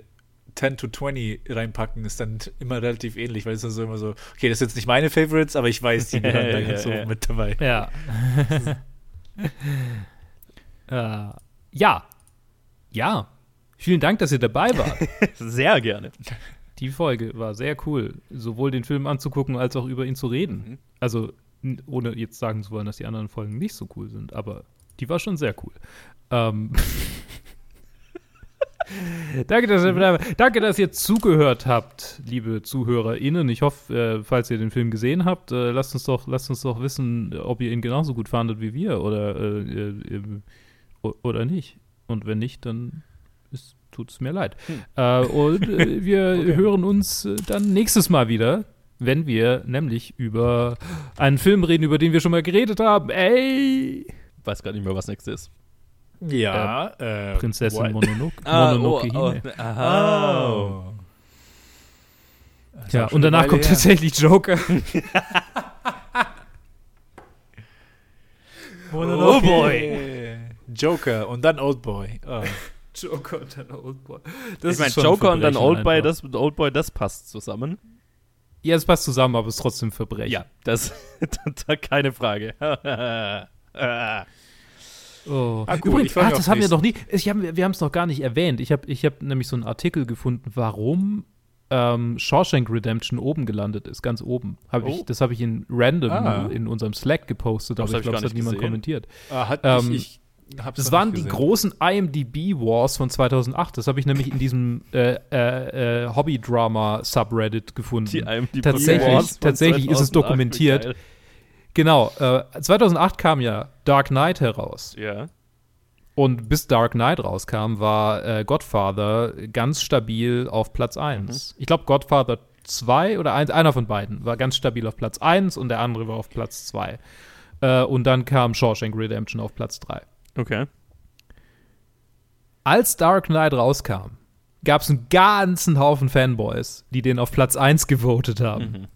Speaker 3: 10 to 20 reinpacken, ist dann immer relativ ähnlich, weil es dann so immer so, okay, das sind jetzt nicht meine Favorites, aber ich weiß, die gehören da
Speaker 2: Ja,
Speaker 3: ganz oben mit dabei.
Speaker 1: Ja. äh, ja. Ja. Vielen Dank, dass ihr dabei wart.
Speaker 2: Sehr gerne.
Speaker 1: Die Folge war sehr cool, sowohl den Film anzugucken als auch über ihn zu reden.
Speaker 2: Mhm.
Speaker 1: Also, ohne jetzt sagen zu wollen, dass die anderen Folgen nicht so cool sind, aber die war schon sehr cool. Ähm danke, dass ihr, danke, dass ihr zugehört habt, liebe ZuhörerInnen. Ich hoffe, äh, falls ihr den Film gesehen habt, äh, lasst, uns doch, lasst uns doch wissen, ob ihr ihn genauso gut fandet wie wir oder, äh, oder nicht. Und wenn nicht, dann tut es mir leid. Äh, und äh, wir
Speaker 3: Okay.
Speaker 1: hören uns äh, dann nächstes Mal wieder, wenn wir nämlich über einen Film reden, über den wir schon mal geredet haben. Ey!
Speaker 2: Weiß gar nicht mehr, was nächstes ist.
Speaker 3: Ja, äh,
Speaker 1: Prinzessin
Speaker 3: what?
Speaker 1: Mononoke.
Speaker 2: Ah,
Speaker 1: Mononoke
Speaker 2: oh, oh, aha.
Speaker 3: Das ist
Speaker 1: Ja, und danach kommt
Speaker 3: her.
Speaker 1: tatsächlich Joker.
Speaker 3: Oh boy. Joker und dann Old Boy. Oh.
Speaker 1: Joker und dann Oldboy.
Speaker 2: ich meine, Joker und dann Oldboy, das, Oldboy, das passt zusammen.
Speaker 1: Ja, es passt zusammen, aber es ist trotzdem Verbrechen.
Speaker 2: Ja, das, da keine Frage.
Speaker 1: Oh.
Speaker 3: Ah, cool,
Speaker 1: Übrigens, ach, das haben wir noch nie. Ich hab, wir haben es noch gar nicht erwähnt. Ich habe ich hab nämlich so einen Artikel gefunden, warum ähm, Shawshank Redemption oben gelandet ist, ganz oben. Hab
Speaker 2: Oh.
Speaker 1: ich, das habe ich in random
Speaker 3: Ah.
Speaker 1: in unserem Slack gepostet,
Speaker 2: Das
Speaker 1: aber ich glaube, das hat niemand
Speaker 2: gesehen.
Speaker 1: kommentiert.
Speaker 3: Ah, hat
Speaker 1: Ähm,
Speaker 3: ich, ich,
Speaker 1: Das waren die großen IMDb Wars von 2008. Das habe ich nämlich in diesem äh, äh, äh, Hobby-Drama-Subreddit gefunden.
Speaker 2: Die IMDb
Speaker 1: Tatsächlich-
Speaker 2: von
Speaker 1: tatsächlich ist es
Speaker 2: 2008,
Speaker 1: dokumentiert.
Speaker 2: geil.
Speaker 1: Genau, äh, 2008 kam ja Dark Knight heraus.
Speaker 2: Ja.
Speaker 1: Und bis Dark Knight rauskam, war äh, Godfather ganz stabil auf Platz 1. Ich glaube, Godfather 2 oder 1, einer von beiden war ganz stabil auf Platz 1 und der andere war auf Platz 2. Äh, und dann kam Shawshank Redemption auf Platz 3.
Speaker 2: Okay.
Speaker 1: Als Dark Knight rauskam, gab es einen ganzen Haufen Fanboys, die den auf Platz 1 gewotet haben.
Speaker 2: Mhm.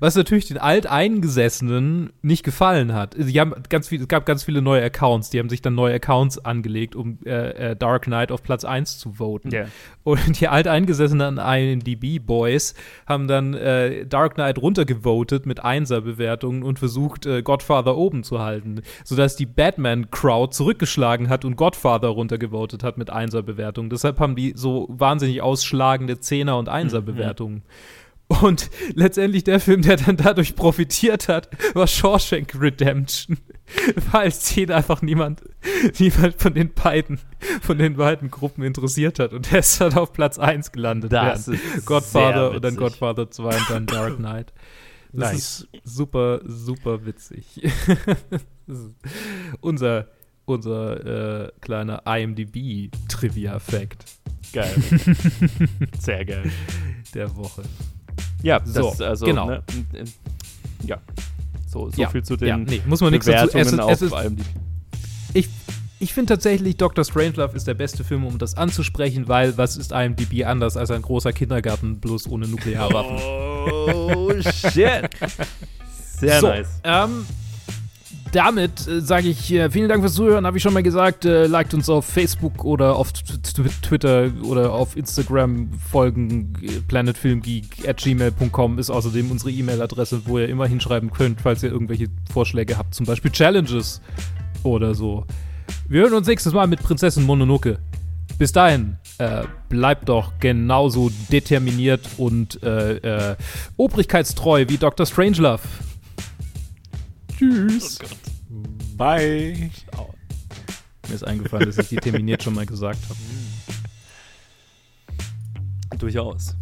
Speaker 1: Was natürlich den Alteingesessenen nicht gefallen hat. Sie haben ganz viel, es gab ganz viele neue Accounts, die haben sich dann neue Accounts angelegt, um äh, äh, Dark Knight auf Platz 1 zu voten.
Speaker 2: Ja.
Speaker 1: Und die alteingesessenen IMDb-Boys haben dann äh, Dark Knight runtergevotet mit Einser-Bewertungen und versucht, äh, Godfather oben zu halten, sodass die Batman-Crowd zurückgeschlagen hat und Godfather runtergevotet hat mit Einser-Bewertungen. Deshalb haben die so wahnsinnig ausschlagende Zehner- und Einser-Bewertungen. Und letztendlich der Film, der dann dadurch profitiert hat, war Shawshank Redemption. Weil den einfach niemand, niemand von den beiden, von den beiden Gruppen interessiert hat. Und der ist dann auf Platz 1 gelandet.
Speaker 2: Das
Speaker 1: während
Speaker 2: ist
Speaker 1: Godfather und dann. Godfather 2 und dann Dark Knight. Das
Speaker 3: Nice.
Speaker 1: ist super, super witzig. unser unser äh, kleiner IMDb-Trivia-Fact
Speaker 2: Geil. Sehr geil.
Speaker 1: der Woche.
Speaker 2: Ja,
Speaker 1: So,
Speaker 2: das, also,
Speaker 1: genau.
Speaker 2: Ne, ja. So, so
Speaker 1: ja,
Speaker 2: viel zu den
Speaker 1: ja, nee, muss man nichts dazu.
Speaker 2: Bewertungen
Speaker 1: Es, ist- es
Speaker 2: auf IMDb.
Speaker 1: ich ich finde tatsächlich, Dr. Strangelove ist der beste Film, um das anzusprechen, weil was ist IMDb anders als ein großer Kindergarten, bloß ohne Nuklearwaffen?
Speaker 2: Oh, shit. Sehr
Speaker 1: so,
Speaker 2: nice.
Speaker 1: Ähm, damit äh, sage ich äh, vielen Dank fürs Zuhören, habe ich schon mal gesagt. Äh, liked uns auf Facebook oder auf Twitter oder auf Instagram folgen. Äh, planetfilmgeek at gmail.com ist außerdem unsere E-Mail-Adresse, wo ihr immer hinschreiben könnt, falls ihr irgendwelche Vorschläge habt, zum Beispiel Challenges oder so. Wir hören uns nächstes Mal mit Prinzessin Mononoke. Bis dahin, äh, bleibt doch genauso determiniert und äh, äh, obrigkeitstreu wie Dr. Strangelove. Tschüss.
Speaker 3: Bye.
Speaker 1: Mir ist eingefallen, dass ich determiniert schon mal gesagt habe.
Speaker 2: Durchaus.